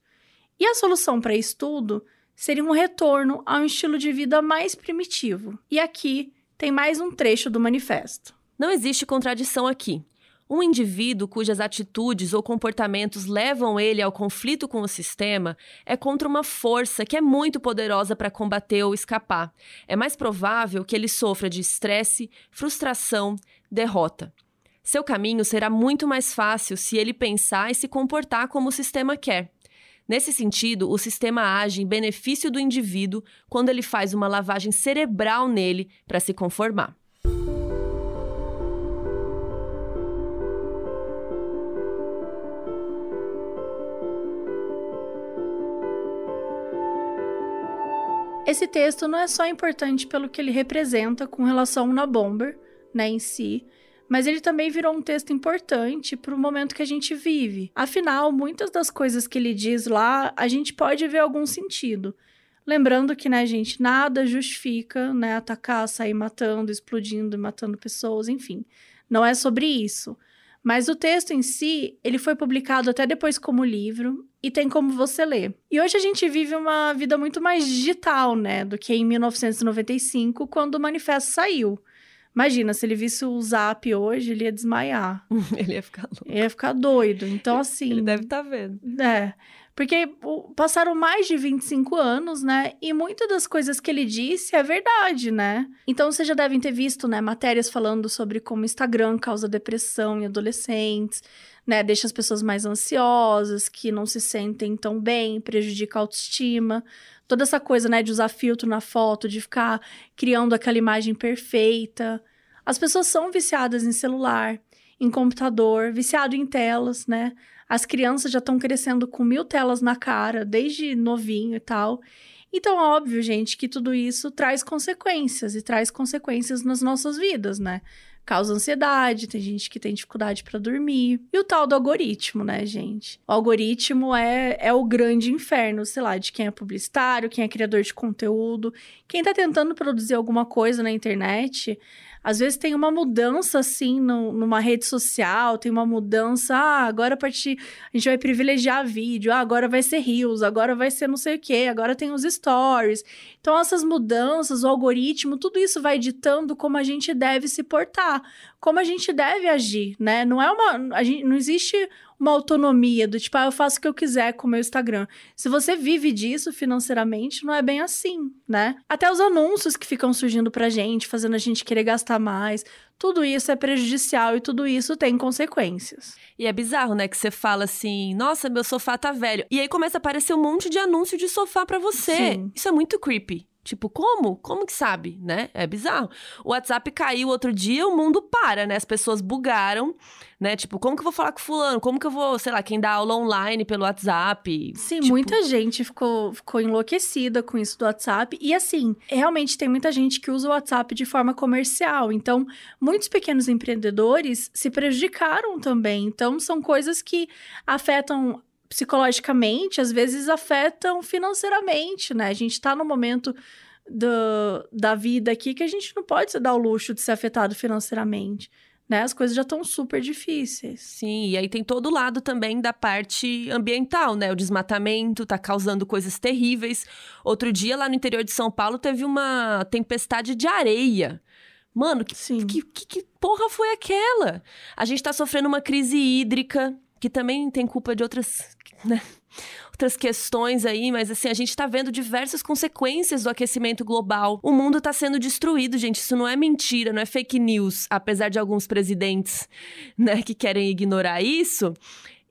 E a solução para isso tudo seria um retorno a um estilo de vida mais primitivo. E aqui tem mais um trecho do manifesto. Não existe contradição aqui. Um indivíduo cujas atitudes ou comportamentos levam ele ao conflito com o sistema é contra uma força que é muito poderosa para combater ou escapar. É mais provável que ele sofra de estresse, frustração, derrota. Seu caminho será muito mais fácil se ele pensar e se comportar como o sistema quer. Nesse sentido, o sistema age em benefício do indivíduo quando ele faz uma lavagem cerebral nele para se conformar. Esse texto não é só importante pelo que ele representa com relação na Bomber, né, em si, mas ele também virou um texto importante para o momento que a gente vive. Afinal, muitas das coisas que ele diz lá, a gente pode ver algum sentido. Lembrando que, né, gente, nada justifica, né, atacar, sair matando, explodindo e matando pessoas, enfim. Não é sobre isso. Mas o texto em si, ele foi publicado até depois como livro e tem como você ler. E hoje a gente vive uma vida muito mais digital, né, do que em 1995, quando o manifesto saiu. Imagina, se ele visse o zap hoje, ele ia desmaiar. ele ia ficar louco. Ele ia ficar doido. Então, assim. Ele deve estar tá vendo. É. Porque passaram mais de 25 anos, né? E muitas das coisas que ele disse é verdade, né? Então vocês já devem ter visto, né, matérias falando sobre como o Instagram causa depressão em adolescentes, né? Deixa as pessoas mais ansiosas, que não se sentem tão bem, prejudica a autoestima toda essa coisa, né, de usar filtro na foto, de ficar criando aquela imagem perfeita. As pessoas são viciadas em celular, em computador, viciado em telas, né? As crianças já estão crescendo com mil telas na cara, desde novinho e tal. Então, óbvio, gente, que tudo isso traz consequências e traz consequências nas nossas vidas, né? Causa ansiedade, tem gente que tem dificuldade para dormir. E o tal do algoritmo, né, gente? O algoritmo é, é o grande inferno, sei lá, de quem é publicitário, quem é criador de conteúdo, quem tá tentando produzir alguma coisa na internet às vezes tem uma mudança, assim, no, numa rede social, tem uma mudança, ah, agora a partir, a gente vai privilegiar vídeo, ah, agora vai ser Reels, agora vai ser não sei o quê, agora tem os stories. Então, essas mudanças, o algoritmo, tudo isso vai ditando como a gente deve se portar, como a gente deve agir, né? Não é uma, a gente, não existe uma autonomia do tipo, ah, eu faço o que eu quiser com o meu Instagram. Se você vive disso financeiramente, não é bem assim, né? Até os anúncios que ficam surgindo pra gente, fazendo a gente querer gastar mais, tudo isso é prejudicial e tudo isso tem consequências. E é bizarro, né? Que você fala assim, nossa, meu sofá tá velho. E aí começa a aparecer um monte de anúncio de sofá para você. Sim. Isso é muito creepy. Tipo, como? Como que sabe, né? É bizarro. O WhatsApp caiu outro dia, o mundo para, né? As pessoas bugaram, né? Tipo, como que eu vou falar com fulano? Como que eu vou, sei lá, quem dá aula online pelo WhatsApp? Sim, tipo... muita gente ficou, ficou enlouquecida com isso do WhatsApp. E assim, realmente tem muita gente que usa o WhatsApp de forma comercial. Então, muitos pequenos empreendedores se prejudicaram também. Então, são coisas que afetam psicologicamente, às vezes afetam financeiramente, né? A gente tá no momento do, da vida aqui que a gente não pode se dar o luxo de ser afetado financeiramente. Né? As coisas já estão super difíceis. Sim, e aí tem todo o lado também da parte ambiental, né? O desmatamento tá causando coisas terríveis. Outro dia, lá no interior de São Paulo, teve uma tempestade de areia. Mano, que, que, que, que porra foi aquela? A gente tá sofrendo uma crise hídrica, que também tem culpa de outras, né? outras questões aí, mas assim, a gente tá vendo diversas consequências do aquecimento global. O mundo tá sendo destruído, gente. Isso não é mentira, não é fake news, apesar de alguns presidentes, né, que querem ignorar isso.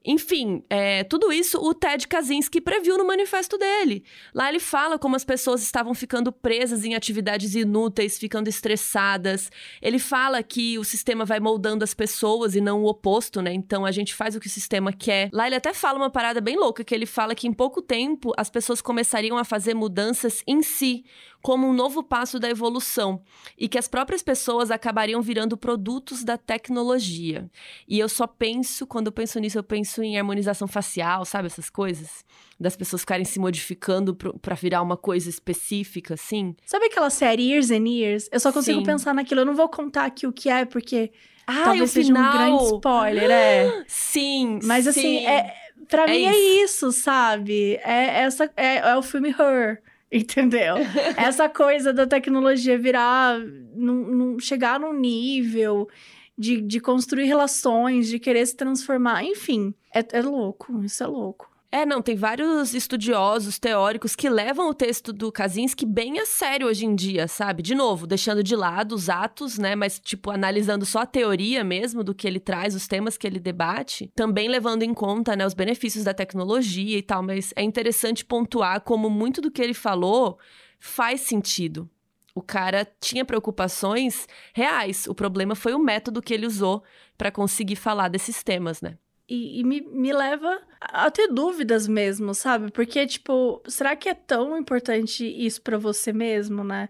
Enfim, é, tudo isso o Ted Kaczynski previu no manifesto dele. Lá ele fala como as pessoas estavam ficando presas em atividades inúteis, ficando estressadas. Ele fala que o sistema vai moldando as pessoas e não o oposto, né? Então a gente faz o que o sistema quer. Lá ele até fala uma parada bem louca, que ele fala que em pouco tempo as pessoas começariam a fazer mudanças em si, como um novo passo da evolução e que as próprias pessoas acabariam virando produtos da tecnologia. E eu só penso, quando eu penso nisso, eu penso em harmonização facial, sabe essas coisas? Das pessoas ficarem se modificando para virar uma coisa específica, assim. Sabe aquela série Years and Years? Eu só consigo Sim. pensar naquilo. Eu não vou contar aqui o que é, porque ah, talvez seja final... um grande spoiler, é. Sim, Mas assim, sim. é, pra é mim é isso. é isso, sabe? É, essa, é, é o filme Her. Entendeu? Essa coisa da tecnologia virar, num, chegar num nível de, de construir relações, de querer se transformar, enfim, é, é louco, isso é louco. É, não, tem vários estudiosos, teóricos que levam o texto do Kaczynski bem a sério hoje em dia, sabe? De novo, deixando de lado os atos, né? Mas, tipo, analisando só a teoria mesmo do que ele traz, os temas que ele debate, também levando em conta, né, os benefícios da tecnologia e tal. Mas é interessante pontuar como muito do que ele falou faz sentido. O cara tinha preocupações reais. O problema foi o método que ele usou para conseguir falar desses temas, né? E, e, me, me leva a ter dúvidas mesmo, sabe? Porque, tipo, será que é tão importante isso para você mesmo, né?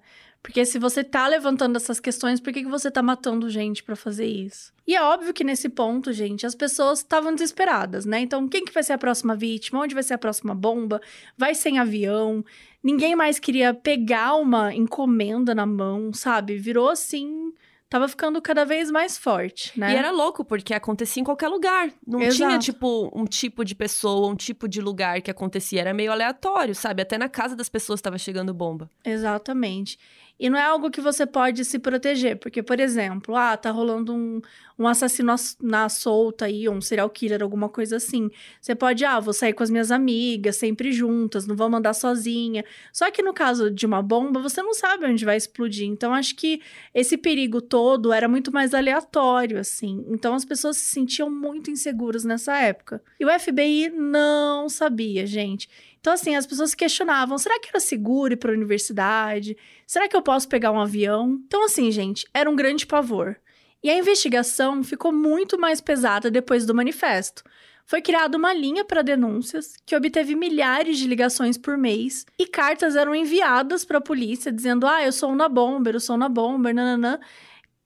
Porque se você tá levantando essas questões, por que, que você tá matando gente para fazer isso? E é óbvio que nesse ponto, gente, as pessoas estavam desesperadas, né? Então, quem que vai ser a próxima vítima? Onde vai ser a próxima bomba? Vai sem avião? Ninguém mais queria pegar uma encomenda na mão, sabe? Virou assim tava ficando cada vez mais forte, né? E era louco, porque acontecia em qualquer lugar. Não Exato. tinha, tipo, um tipo de pessoa, um tipo de lugar que acontecia. Era meio aleatório, sabe? Até na casa das pessoas estava chegando bomba. Exatamente. E não é algo que você pode se proteger, porque, por exemplo, ah, tá rolando um, um assassino na solta aí, um serial killer, alguma coisa assim. Você pode, ah, vou sair com as minhas amigas, sempre juntas, não vou mandar sozinha. Só que no caso de uma bomba, você não sabe onde vai explodir. Então, acho que esse perigo todo era muito mais aleatório, assim. Então, as pessoas se sentiam muito inseguras nessa época. E o FBI não sabia, gente. Então, assim, as pessoas questionavam: será que era seguro ir para a universidade? Será que eu posso pegar um avião? Então, assim, gente, era um grande pavor. E a investigação ficou muito mais pesada depois do manifesto. Foi criada uma linha para denúncias que obteve milhares de ligações por mês e cartas eram enviadas para a polícia dizendo: "Ah, eu sou uma bomber, eu sou uma bomber, nananã"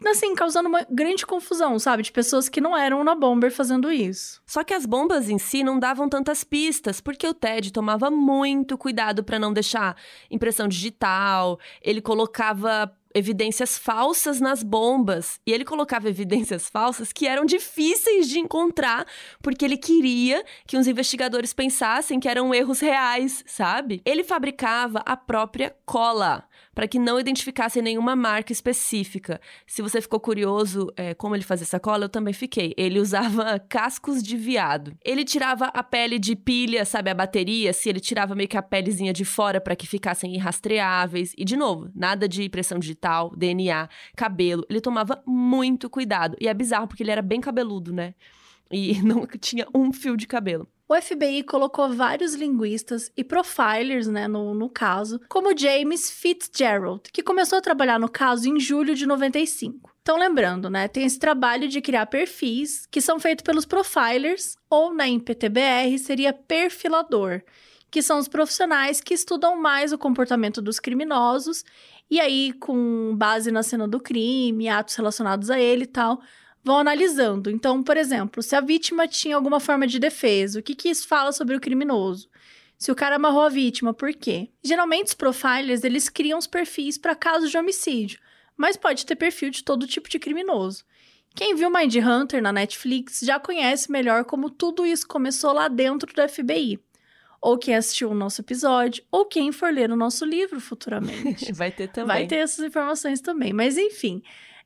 assim, causando uma grande confusão, sabe? De pessoas que não eram na Bomber fazendo isso. Só que as bombas em si não davam tantas pistas, porque o Ted tomava muito cuidado para não deixar impressão digital, ele colocava evidências falsas nas bombas. E ele colocava evidências falsas que eram difíceis de encontrar, porque ele queria que os investigadores pensassem que eram erros reais, sabe? Ele fabricava a própria cola para que não identificasse nenhuma marca específica. Se você ficou curioso é, como ele fazia essa cola, eu também fiquei. Ele usava cascos de viado. Ele tirava a pele de pilha, sabe, a bateria, se ele tirava meio que a pelezinha de fora para que ficassem irrastreáveis. E de novo, nada de impressão digital, DNA, cabelo. Ele tomava muito cuidado. E é bizarro porque ele era bem cabeludo, né? E não tinha um fio de cabelo. O FBI colocou vários linguistas e profilers, né, no, no caso, como James Fitzgerald, que começou a trabalhar no caso em julho de 95. Então, lembrando, né, tem esse trabalho de criar perfis que são feitos pelos profilers, ou na IPTBR seria perfilador, que são os profissionais que estudam mais o comportamento dos criminosos, e aí, com base na cena do crime, atos relacionados a ele e tal, vão analisando. Então, por exemplo, se a vítima tinha alguma forma de defesa, o que, que isso fala sobre o criminoso? Se o cara amarrou a vítima, por quê? Geralmente os profilers, eles criam os perfis para casos de homicídio, mas pode ter perfil de todo tipo de criminoso. Quem viu Mind Hunter na Netflix já conhece melhor como tudo isso começou lá dentro do FBI. Ou quem assistiu o nosso episódio, ou quem for ler o nosso livro futuramente. Vai ter também. Vai ter essas informações também. Mas enfim,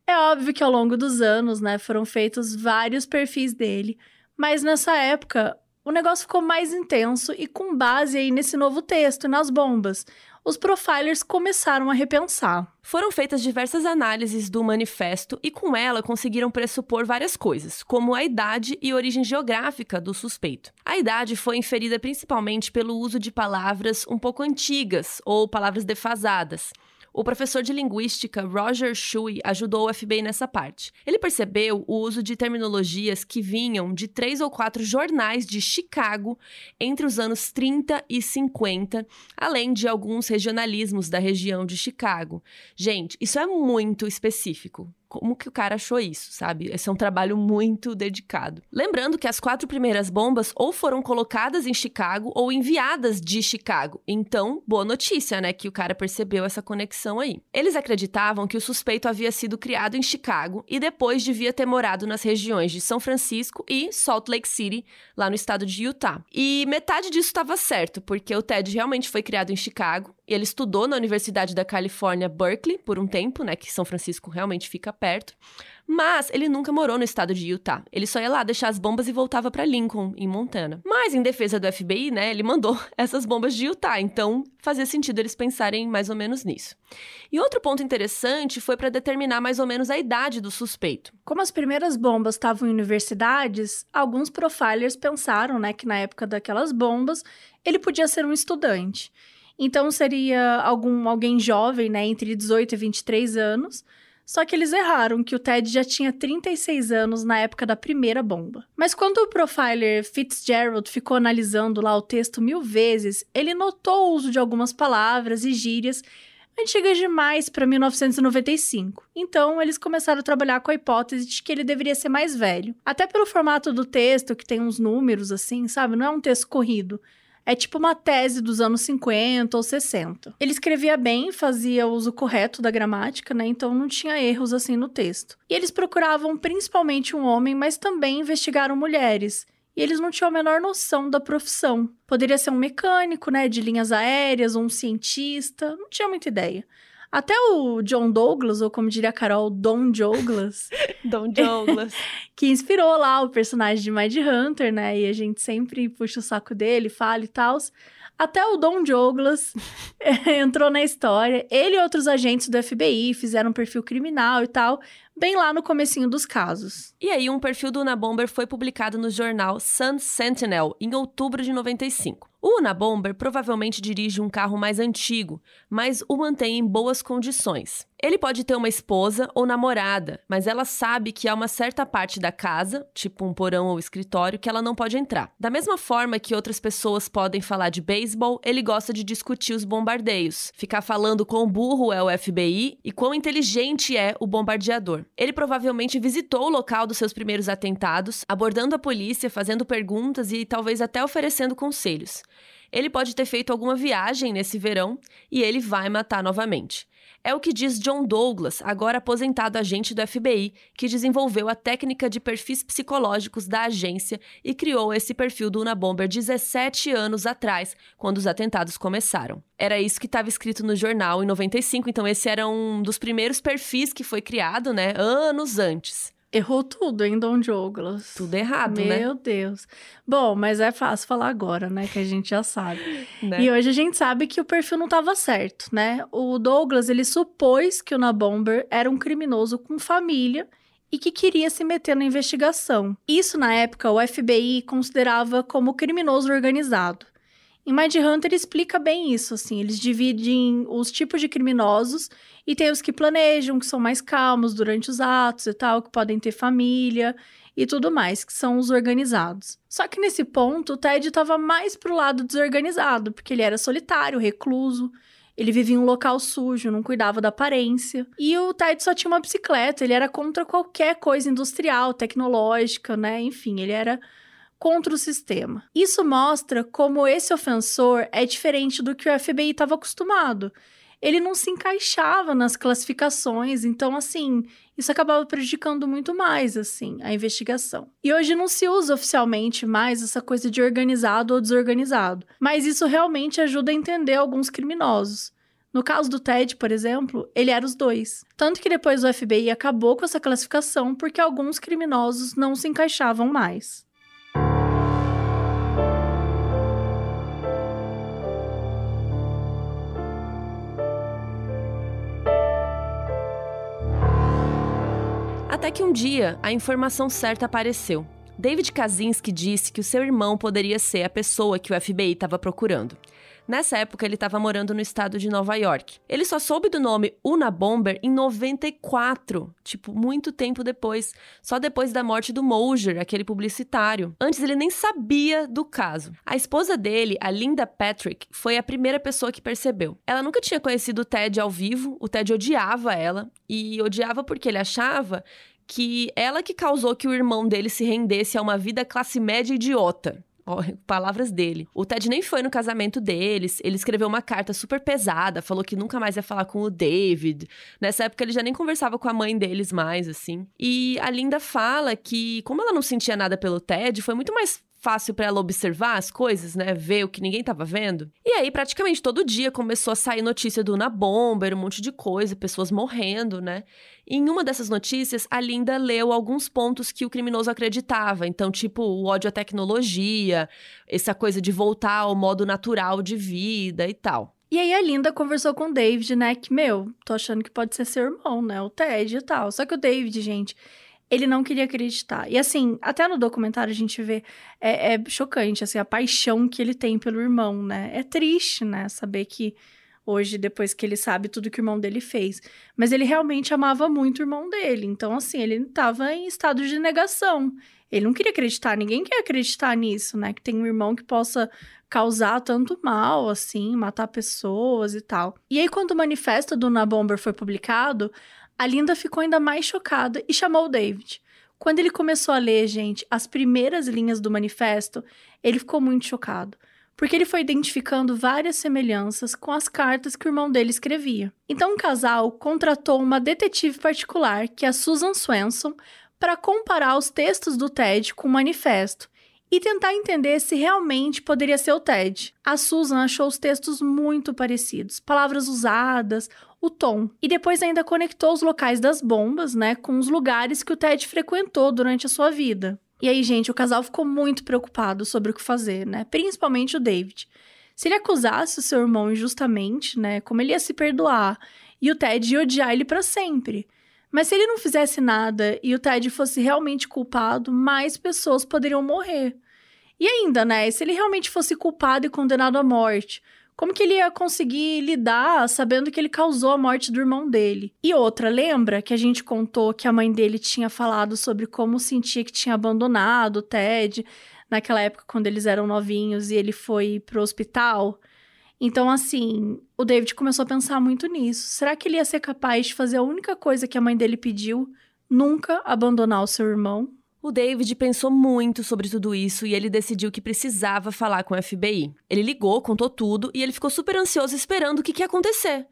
é óbvio que ao longo dos anos, né, foram feitos vários perfis dele, mas nessa época o negócio ficou mais intenso e com base aí nesse novo texto e nas bombas, os profilers começaram a repensar. Foram feitas diversas análises do manifesto e com ela conseguiram pressupor várias coisas, como a idade e origem geográfica do suspeito. A idade foi inferida principalmente pelo uso de palavras um pouco antigas ou palavras defasadas. O professor de linguística Roger Shui ajudou o FBI nessa parte. Ele percebeu o uso de terminologias que vinham de três ou quatro jornais de Chicago entre os anos 30 e 50, além de alguns regionalismos da região de Chicago. Gente, isso é muito específico como que o cara achou isso, sabe? Esse é um trabalho muito dedicado. Lembrando que as quatro primeiras bombas ou foram colocadas em Chicago ou enviadas de Chicago. Então, boa notícia, né? Que o cara percebeu essa conexão aí. Eles acreditavam que o suspeito havia sido criado em Chicago e depois devia ter morado nas regiões de São Francisco e Salt Lake City, lá no estado de Utah. E metade disso estava certo, porque o Ted realmente foi criado em Chicago ele estudou na Universidade da Califórnia, Berkeley, por um tempo, né? Que São Francisco realmente fica perto. Mas ele nunca morou no estado de Utah. Ele só ia lá deixar as bombas e voltava para Lincoln, em Montana. Mas em defesa do FBI, né, ele mandou essas bombas de Utah, então fazia sentido eles pensarem mais ou menos nisso. E outro ponto interessante foi para determinar mais ou menos a idade do suspeito. Como as primeiras bombas estavam em universidades, alguns profilers pensaram, né, que na época daquelas bombas ele podia ser um estudante. Então seria algum alguém jovem, né, entre 18 e 23 anos. Só que eles erraram que o Ted já tinha 36 anos na época da primeira bomba. Mas quando o profiler Fitzgerald ficou analisando lá o texto mil vezes, ele notou o uso de algumas palavras e gírias antigas demais para 1995. Então, eles começaram a trabalhar com a hipótese de que ele deveria ser mais velho. Até pelo formato do texto, que tem uns números assim, sabe? Não é um texto corrido. É tipo uma tese dos anos 50 ou 60. Ele escrevia bem, fazia uso correto da gramática, né? Então não tinha erros assim no texto. E eles procuravam principalmente um homem, mas também investigaram mulheres. E eles não tinham a menor noção da profissão. Poderia ser um mecânico, né, de linhas aéreas, ou um cientista, não tinha muita ideia. Até o John Douglas, ou como diria a Carol, Don Douglas. Don Douglas. que inspirou lá o personagem de Mind Hunter, né? E a gente sempre puxa o saco dele, fala e tal. Até o Don Douglas entrou na história. Ele e outros agentes do FBI fizeram um perfil criminal e tal, bem lá no comecinho dos casos. E aí, um perfil do Unabomber foi publicado no jornal Sun Sentinel em outubro de 95. O Unabomber provavelmente dirige um carro mais antigo, mas o mantém em boas condições. Ele pode ter uma esposa ou namorada, mas ela sabe que há uma certa parte da casa, tipo um porão ou escritório, que ela não pode entrar. Da mesma forma que outras pessoas podem falar de beisebol, ele gosta de discutir os bombardeios, ficar falando quão burro é o FBI e quão inteligente é o bombardeador. Ele provavelmente visitou o local dos seus primeiros atentados, abordando a polícia, fazendo perguntas e talvez até oferecendo conselhos. Ele pode ter feito alguma viagem nesse verão e ele vai matar novamente. É o que diz John Douglas, agora aposentado agente do FBI, que desenvolveu a técnica de perfis psicológicos da agência e criou esse perfil do Unabomber 17 anos atrás, quando os atentados começaram. Era isso que estava escrito no jornal em 95, então esse era um dos primeiros perfis que foi criado, né, anos antes. Errou tudo, hein, Don Douglas? Tudo errado, Meu né? Meu Deus. Bom, mas é fácil falar agora, né? Que a gente já sabe. Né? E hoje a gente sabe que o perfil não estava certo, né? O Douglas, ele supôs que o Nabomber era um criminoso com família e que queria se meter na investigação. Isso, na época, o FBI considerava como criminoso organizado. Em Mindhunter explica bem isso, assim, eles dividem os tipos de criminosos e tem os que planejam, que são mais calmos durante os atos e tal, que podem ter família e tudo mais, que são os organizados. Só que nesse ponto, o Ted estava mais pro lado desorganizado, porque ele era solitário, recluso, ele vivia em um local sujo, não cuidava da aparência. E o Ted só tinha uma bicicleta, ele era contra qualquer coisa industrial, tecnológica, né? Enfim, ele era contra o sistema. Isso mostra como esse ofensor é diferente do que o FBI estava acostumado. Ele não se encaixava nas classificações, então assim, isso acabava prejudicando muito mais assim a investigação. E hoje não se usa oficialmente mais essa coisa de organizado ou desorganizado, mas isso realmente ajuda a entender alguns criminosos. No caso do Ted, por exemplo, ele era os dois. Tanto que depois o FBI acabou com essa classificação porque alguns criminosos não se encaixavam mais. Até que um dia a informação certa apareceu. David Kaczynski disse que o seu irmão poderia ser a pessoa que o FBI estava procurando. Nessa época, ele estava morando no estado de Nova York. Ele só soube do nome Una Bomber em 94, tipo, muito tempo depois, só depois da morte do Moser, aquele publicitário. Antes ele nem sabia do caso. A esposa dele, a Linda Patrick, foi a primeira pessoa que percebeu. Ela nunca tinha conhecido o Ted ao vivo, o Ted odiava ela, e odiava porque ele achava que ela que causou que o irmão dele se rendesse a uma vida classe média idiota. Ó, palavras dele. O Ted nem foi no casamento deles. Ele escreveu uma carta super pesada, falou que nunca mais ia falar com o David. Nessa época ele já nem conversava com a mãe deles mais, assim. E a Linda fala que, como ela não sentia nada pelo Ted, foi muito mais fácil para ela observar as coisas, né? Ver o que ninguém tava vendo. E aí, praticamente todo dia começou a sair notícia do Na Bomber, um monte de coisa, pessoas morrendo, né? E em uma dessas notícias, a Linda leu alguns pontos que o criminoso acreditava. Então, tipo, o ódio à tecnologia, essa coisa de voltar ao modo natural de vida e tal. E aí a Linda conversou com o David, né? Que, meu, tô achando que pode ser seu irmão, né? O Ted e tal. Só que o David, gente, ele não queria acreditar. E assim, até no documentário a gente vê, é, é, chocante, assim, a paixão que ele tem pelo irmão, né? É triste, né? Saber que hoje, depois que ele sabe tudo que o irmão dele fez. Mas ele realmente amava muito o irmão dele. Então, assim, ele estava em estado de negação. Ele não queria acreditar, ninguém quer acreditar nisso, né? Que tem um irmão que possa causar tanto mal, assim, matar pessoas e tal. E aí, quando o manifesto do Nabomber foi publicado, a Linda ficou ainda mais chocada e chamou o David. Quando ele começou a ler, gente, as primeiras linhas do manifesto, ele ficou muito chocado, porque ele foi identificando várias semelhanças com as cartas que o irmão dele escrevia. Então, o casal contratou uma detetive particular, que é a Susan Swenson, para comparar os textos do Ted com o manifesto e tentar entender se realmente poderia ser o Ted. A Susan achou os textos muito parecidos, palavras usadas, o tom. E depois ainda conectou os locais das bombas, né, com os lugares que o Ted frequentou durante a sua vida. E aí, gente, o casal ficou muito preocupado sobre o que fazer, né? Principalmente o David. Se ele acusasse o seu irmão injustamente, né, como ele ia se perdoar e o Ted ia odiar ele para sempre. Mas se ele não fizesse nada e o Ted fosse realmente culpado, mais pessoas poderiam morrer. E ainda, né, se ele realmente fosse culpado e condenado à morte, como que ele ia conseguir lidar sabendo que ele causou a morte do irmão dele? E outra, lembra que a gente contou que a mãe dele tinha falado sobre como sentia que tinha abandonado o Ted naquela época quando eles eram novinhos e ele foi pro hospital? Então, assim, o David começou a pensar muito nisso. Será que ele ia ser capaz de fazer a única coisa que a mãe dele pediu? Nunca abandonar o seu irmão? O David pensou muito sobre tudo isso e ele decidiu que precisava falar com o FBI. Ele ligou, contou tudo e ele ficou super ansioso esperando o que, ia acontecer.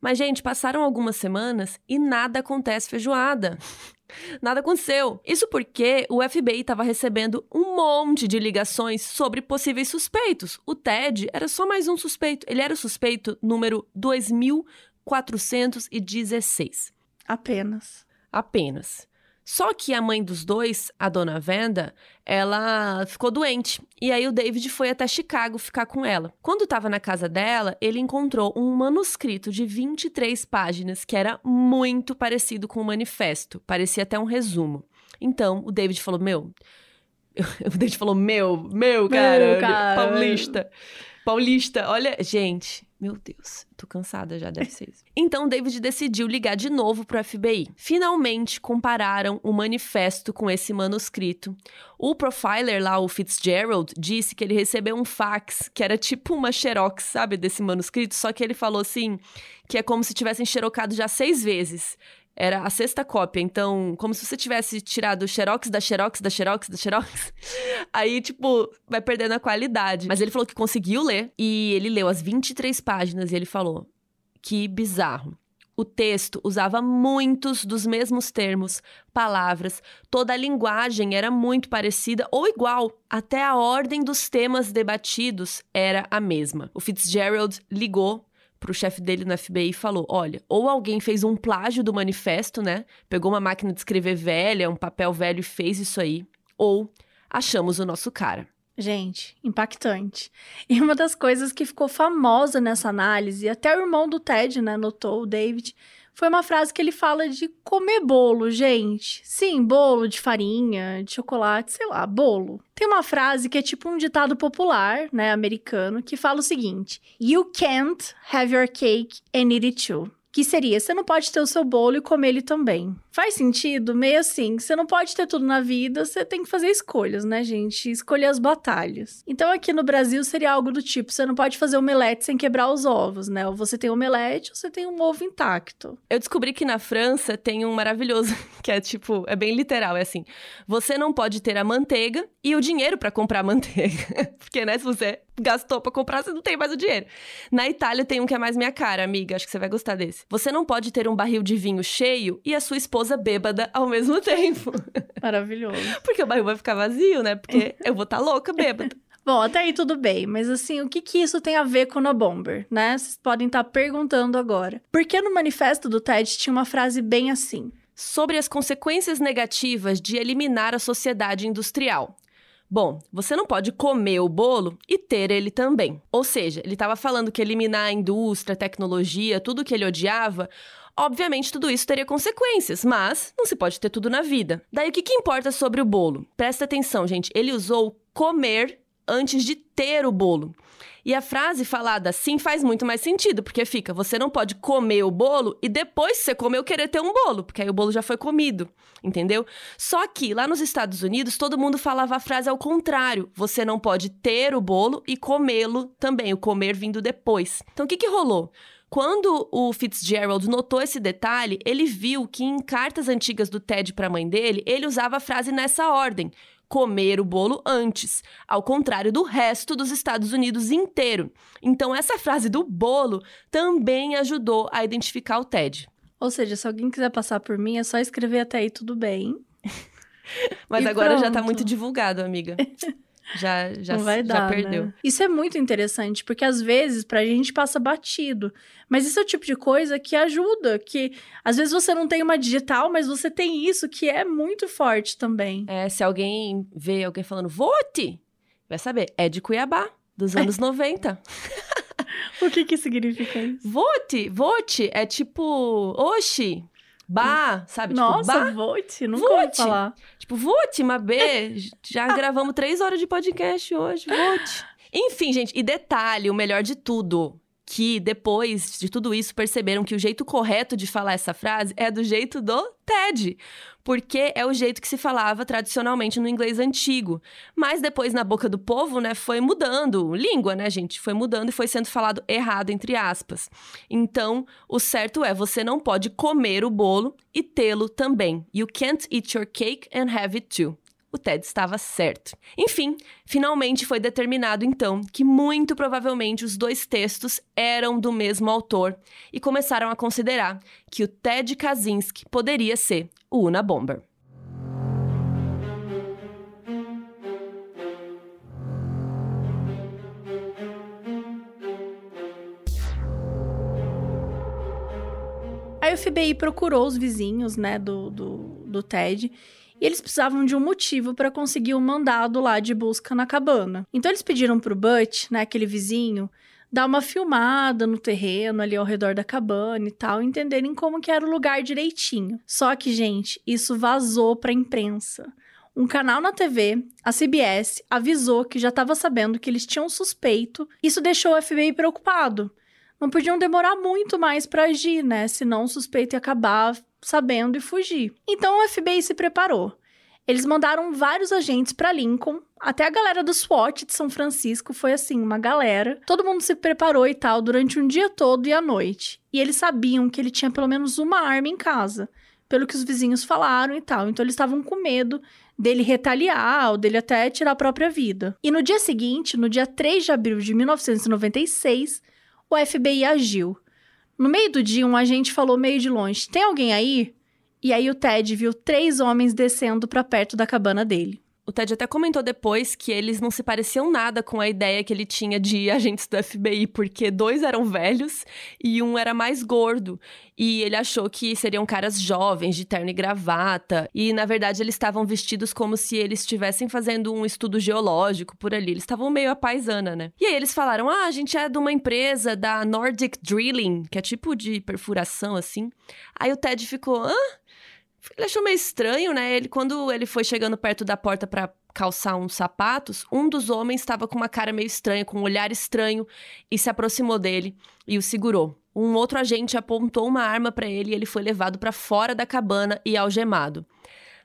Mas, gente, passaram algumas semanas e nada acontece feijoada. Nada aconteceu. Isso porque o FBI estava recebendo um monte de ligações sobre possíveis suspeitos. O Ted era só mais um suspeito. Ele era o suspeito número 2416. Apenas. Apenas. Só que a mãe dos dois, a dona Venda, ela ficou doente. E aí o David foi até Chicago ficar com ela. Quando estava na casa dela, ele encontrou um manuscrito de 23 páginas que era muito parecido com o manifesto. Parecia até um resumo. Então, o David falou: Meu. O David falou: Meu, meu, cara, meu, cara. paulista. Paulista, olha, gente, meu Deus, tô cansada já, deve ser isso. Então, David decidiu ligar de novo pro FBI. Finalmente compararam o manifesto com esse manuscrito. O profiler lá, o Fitzgerald, disse que ele recebeu um fax que era tipo uma xerox, sabe, desse manuscrito, só que ele falou assim que é como se tivessem xerocado já seis vezes era a sexta cópia. Então, como se você tivesse tirado o xerox da xerox da xerox da xerox. Aí, tipo, vai perdendo a qualidade. Mas ele falou que conseguiu ler e ele leu as 23 páginas e ele falou: "Que bizarro. O texto usava muitos dos mesmos termos, palavras, toda a linguagem era muito parecida ou igual, até a ordem dos temas debatidos era a mesma. O Fitzgerald ligou pro chefe dele no FBI e falou: olha, ou alguém fez um plágio do manifesto, né? Pegou uma máquina de escrever velha, um papel velho e fez isso aí, ou achamos o nosso cara. Gente, impactante. E uma das coisas que ficou famosa nessa análise, até o irmão do Ted, né, notou, o David, foi uma frase que ele fala de comer bolo, gente. Sim, bolo de farinha, de chocolate, sei lá, bolo. Tem uma frase que é tipo um ditado popular, né, americano, que fala o seguinte: You can't have your cake and eat it too. Que seria, você não pode ter o seu bolo e comer ele também. Faz sentido? Meio assim, você não pode ter tudo na vida, você tem que fazer escolhas, né, gente? Escolher as batalhas. Então aqui no Brasil seria algo do tipo, você não pode fazer omelete sem quebrar os ovos, né? Ou você tem omelete ou você tem um ovo intacto. Eu descobri que na França tem um maravilhoso, que é tipo, é bem literal, é assim, você não pode ter a manteiga e o dinheiro para comprar manteiga. Porque, né, se você gastou para comprar, você não tem mais o dinheiro. Na Itália tem um que é mais minha cara, amiga, acho que você vai gostar desse. Você não pode ter um barril de vinho cheio e a sua esposa bêbada ao mesmo tempo. Maravilhoso. Porque o barril vai ficar vazio, né? Porque eu vou estar tá louca bêbada. Bom, até aí tudo bem, mas assim, o que que isso tem a ver com a Bomber, né? Vocês podem estar tá perguntando agora. Porque no manifesto do TED tinha uma frase bem assim: sobre as consequências negativas de eliminar a sociedade industrial. Bom, você não pode comer o bolo e ter ele também. Ou seja, ele estava falando que eliminar a indústria, a tecnologia, tudo que ele odiava, Obviamente, tudo isso teria consequências, mas não se pode ter tudo na vida. Daí, o que, que importa sobre o bolo? Presta atenção, gente. Ele usou comer antes de ter o bolo. E a frase falada assim faz muito mais sentido, porque fica: você não pode comer o bolo e depois que você comeu querer ter um bolo, porque aí o bolo já foi comido, entendeu? Só que lá nos Estados Unidos todo mundo falava a frase ao contrário: você não pode ter o bolo e comê-lo também, o comer vindo depois. Então o que, que rolou? Quando o Fitzgerald notou esse detalhe, ele viu que em cartas antigas do Ted para a mãe dele, ele usava a frase nessa ordem: comer o bolo antes, ao contrário do resto dos Estados Unidos inteiro. Então, essa frase do bolo também ajudou a identificar o Ted. Ou seja, se alguém quiser passar por mim, é só escrever até aí tudo bem. Mas e agora pronto. já tá muito divulgado, amiga. já já, Não vai dar, já perdeu. Né? Isso é muito interessante, porque às vezes pra gente passa batido. Mas isso é o tipo de coisa que ajuda, que às vezes você não tem uma digital, mas você tem isso que é muito forte também. É, se alguém vê alguém falando vote, vai saber, é de Cuiabá, dos anos 90. o que que significa isso? Vote, vote é tipo, oxi, Bah, sabe? Tipo, Nossa, tipo, bah, vote, nunca vote. ouvi falar. Tipo, vote, Mabê, já gravamos três horas de podcast hoje, vote. Enfim, gente, e detalhe, o melhor de tudo, que depois de tudo isso perceberam que o jeito correto de falar essa frase é do jeito do TED, porque é o jeito que se falava tradicionalmente no inglês antigo. Mas depois na boca do povo, né, foi mudando, língua, né, gente, foi mudando e foi sendo falado errado entre aspas. Então, o certo é você não pode comer o bolo e tê-lo também. You can't eat your cake and have it too. O Ted estava certo. Enfim, finalmente foi determinado então que muito provavelmente os dois textos eram do mesmo autor e começaram a considerar que o Ted Kaczynski poderia ser o Una Bomber. A FBI procurou os vizinhos, né, do, do, do Ted e eles precisavam de um motivo para conseguir o um mandado lá de busca na cabana. Então eles pediram pro Butch, né, aquele vizinho, dar uma filmada no terreno ali ao redor da cabana e tal, entenderem como que era o lugar direitinho. Só que, gente, isso vazou para a imprensa. Um canal na TV, a CBS, avisou que já estava sabendo que eles tinham suspeito. Isso deixou o FBI preocupado. Não podiam demorar muito mais para agir, né? Senão o suspeito ia acabar sabendo e fugir. Então o FBI se preparou. Eles mandaram vários agentes para Lincoln, até a galera do SWAT de São Francisco foi assim, uma galera. Todo mundo se preparou e tal durante um dia todo e a noite. E eles sabiam que ele tinha pelo menos uma arma em casa, pelo que os vizinhos falaram e tal. Então eles estavam com medo dele retaliar ou dele até tirar a própria vida. E no dia seguinte, no dia 3 de abril de 1996, o FBI agiu. No meio do dia, um agente falou meio de longe: Tem alguém aí? E aí o Ted viu três homens descendo para perto da cabana dele. O Ted até comentou depois que eles não se pareciam nada com a ideia que ele tinha de agentes do FBI, porque dois eram velhos e um era mais gordo. E ele achou que seriam caras jovens, de terno e gravata. E, na verdade, eles estavam vestidos como se eles estivessem fazendo um estudo geológico por ali. Eles estavam meio a paisana, né? E aí eles falaram: ah, a gente é de uma empresa da Nordic Drilling, que é tipo de perfuração assim. Aí o Ted ficou: hã? Ele achou meio estranho, né? Ele, quando ele foi chegando perto da porta para calçar uns sapatos, um dos homens estava com uma cara meio estranha, com um olhar estranho, e se aproximou dele e o segurou. Um outro agente apontou uma arma para ele e ele foi levado para fora da cabana e algemado.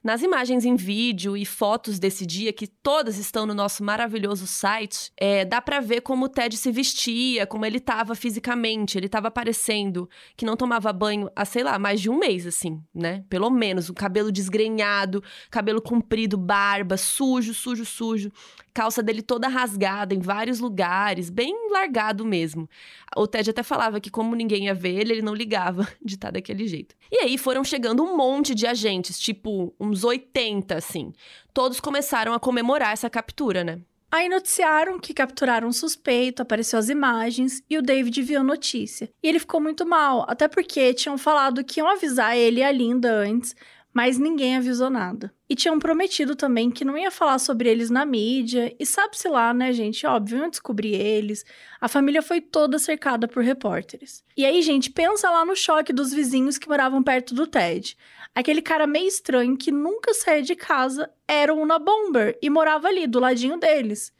Nas imagens em vídeo e fotos desse dia, que todas estão no nosso maravilhoso site, é, dá para ver como o Ted se vestia, como ele tava fisicamente. Ele tava parecendo que não tomava banho há, sei lá, mais de um mês, assim, né? Pelo menos. O cabelo desgrenhado, cabelo comprido, barba, sujo, sujo, sujo calça dele toda rasgada em vários lugares, bem largado mesmo. O Ted até falava que, como ninguém ia ver ele, ele não ligava de estar daquele jeito. E aí foram chegando um monte de agentes, tipo uns 80, assim. Todos começaram a comemorar essa captura, né? Aí noticiaram que capturaram um suspeito, apareceu as imagens e o David viu a notícia. E ele ficou muito mal, até porque tinham falado que iam avisar ele e a Linda antes, mas ninguém avisou nada. E tinham prometido também que não ia falar sobre eles na mídia, e sabe-se lá, né, gente? Óbvio, iam descobrir eles. A família foi toda cercada por repórteres. E aí, gente, pensa lá no choque dos vizinhos que moravam perto do Ted. Aquele cara meio estranho que nunca saía de casa era o Una Bomber e morava ali, do ladinho deles.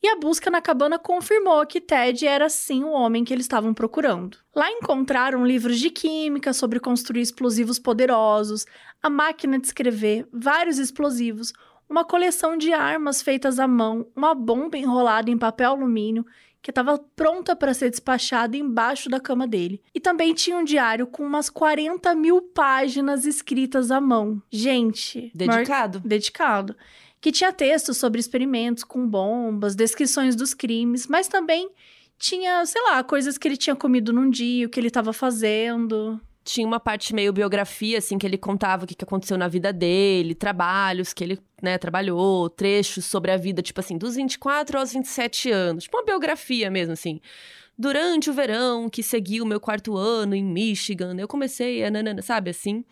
E a busca na cabana confirmou que Ted era sim o homem que eles estavam procurando. Lá encontraram livros de química sobre construir explosivos poderosos, a máquina de escrever, vários explosivos, uma coleção de armas feitas à mão, uma bomba enrolada em papel alumínio que estava pronta para ser despachada embaixo da cama dele. E também tinha um diário com umas 40 mil páginas escritas à mão. Gente. Dedicado. Mar... Dedicado que tinha textos sobre experimentos com bombas, descrições dos crimes, mas também tinha, sei lá, coisas que ele tinha comido num dia, o que ele estava fazendo. Tinha uma parte meio biografia, assim, que ele contava o que aconteceu na vida dele, trabalhos que ele, né, trabalhou, trechos sobre a vida, tipo assim, dos 24 aos 27 anos. Tipo uma biografia mesmo, assim. Durante o verão que seguiu o meu quarto ano em Michigan, eu comecei a, nanana, sabe, assim.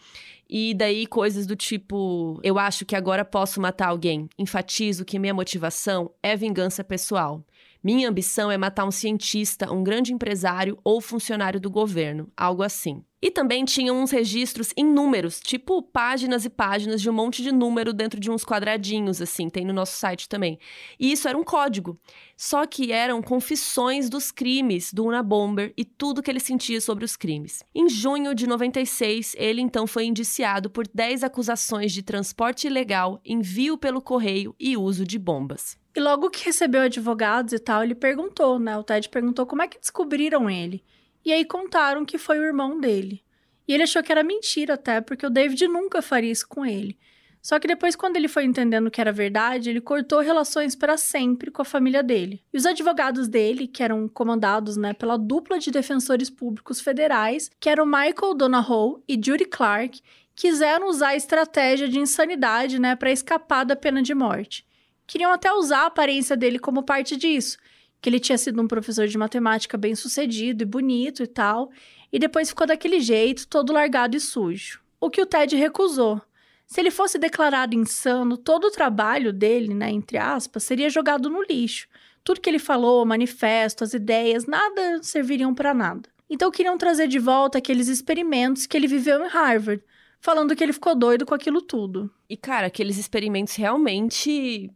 E daí coisas do tipo, eu acho que agora posso matar alguém. Enfatizo que minha motivação é vingança pessoal. Minha ambição é matar um cientista, um grande empresário ou funcionário do governo, algo assim. E também tinham uns registros em números, tipo páginas e páginas de um monte de número dentro de uns quadradinhos, assim, tem no nosso site também. E isso era um código. Só que eram confissões dos crimes do Una Bomber e tudo que ele sentia sobre os crimes. Em junho de 96, ele então foi indiciado por 10 acusações de transporte ilegal, envio pelo correio e uso de bombas. E logo que recebeu advogados e tal, ele perguntou, né? O Ted perguntou como é que descobriram ele. E aí contaram que foi o irmão dele. E ele achou que era mentira até, porque o David nunca faria isso com ele. Só que depois, quando ele foi entendendo que era verdade, ele cortou relações para sempre com a família dele. E os advogados dele, que eram comandados né, pela dupla de defensores públicos federais, que eram Michael Donahoe e Judy Clark, quiseram usar a estratégia de insanidade né, para escapar da pena de morte. Queriam até usar a aparência dele como parte disso, que ele tinha sido um professor de matemática bem sucedido e bonito e tal, e depois ficou daquele jeito, todo largado e sujo. O que o Ted recusou. Se ele fosse declarado insano, todo o trabalho dele, né, entre aspas, seria jogado no lixo. Tudo que ele falou, manifesto, as ideias, nada serviriam para nada. Então queriam trazer de volta aqueles experimentos que ele viveu em Harvard, falando que ele ficou doido com aquilo tudo. E cara, aqueles experimentos realmente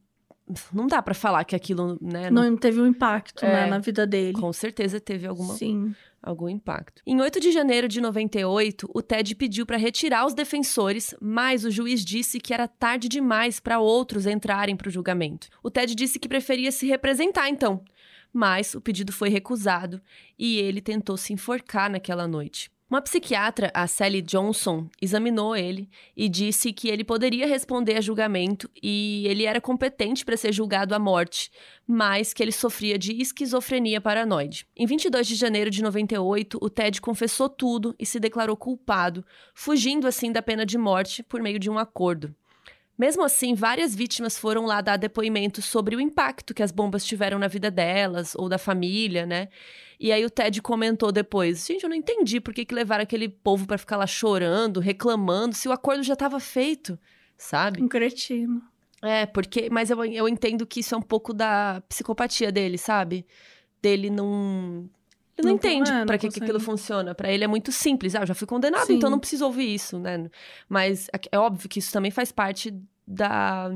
não dá para falar que aquilo, né, não, não teve um impacto, né, é, né, na vida dele. Com certeza teve alguma Sim algum impacto. Em 8 de janeiro de 98, o Ted pediu para retirar os defensores, mas o juiz disse que era tarde demais para outros entrarem para o julgamento. O Ted disse que preferia se representar então, mas o pedido foi recusado e ele tentou se enforcar naquela noite. Uma psiquiatra, a Sally Johnson, examinou ele e disse que ele poderia responder a julgamento e ele era competente para ser julgado à morte, mas que ele sofria de esquizofrenia paranoide. Em 22 de janeiro de 98, o Ted confessou tudo e se declarou culpado, fugindo assim da pena de morte por meio de um acordo. Mesmo assim, várias vítimas foram lá dar depoimentos sobre o impacto que as bombas tiveram na vida delas ou da família, né? E aí o Ted comentou depois: gente, eu não entendi por que, que levaram aquele povo para ficar lá chorando, reclamando, se o acordo já estava feito, sabe? Um cretino. É, porque. Mas eu, eu entendo que isso é um pouco da psicopatia dele, sabe? Dele não. Ele não, não entende é, para que, que, aquilo funciona. Para ele é muito simples. Ah, eu já fui condenado, Sim. então não preciso ouvir isso, né? Mas é, é óbvio que isso também faz parte da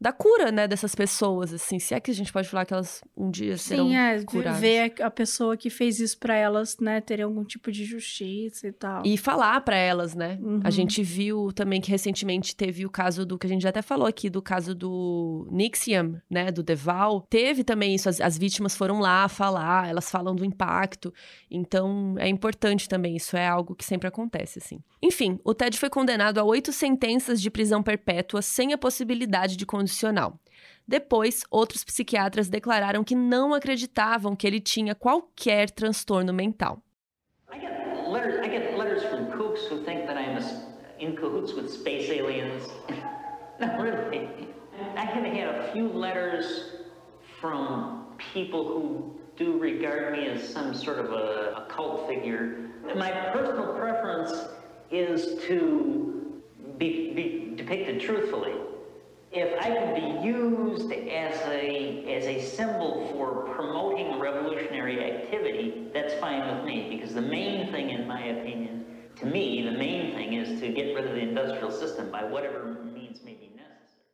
da cura, né, dessas pessoas, assim. Se é que a gente pode falar que elas um dia serão Sim, é, curadas. ver a pessoa que fez isso para elas, né, ter algum tipo de justiça e tal. E falar para elas, né? Uhum. A gente viu também que recentemente teve o caso do, que a gente já até falou aqui, do caso do Nixiam, né, do Deval. Teve também isso, as, as vítimas foram lá falar, elas falam do impacto. Então, é importante também, isso é algo que sempre acontece, assim. Enfim, o Ted foi condenado a oito sentenças de prisão perpétua sem a possibilidade de Depois, outros psiquiatras declararam que não acreditavam que ele tinha qualquer transtorno mental. Aliens. people who do regard me as some sort of a, a cult figure. My personal preference is to be, be depicted truthfully. If I could be used as a, as a symbol for promoting revolutionary activity, that's fine with me, because the main thing, in my opinion, to me, the main thing is to get rid of the industrial system by whatever means may be necessary.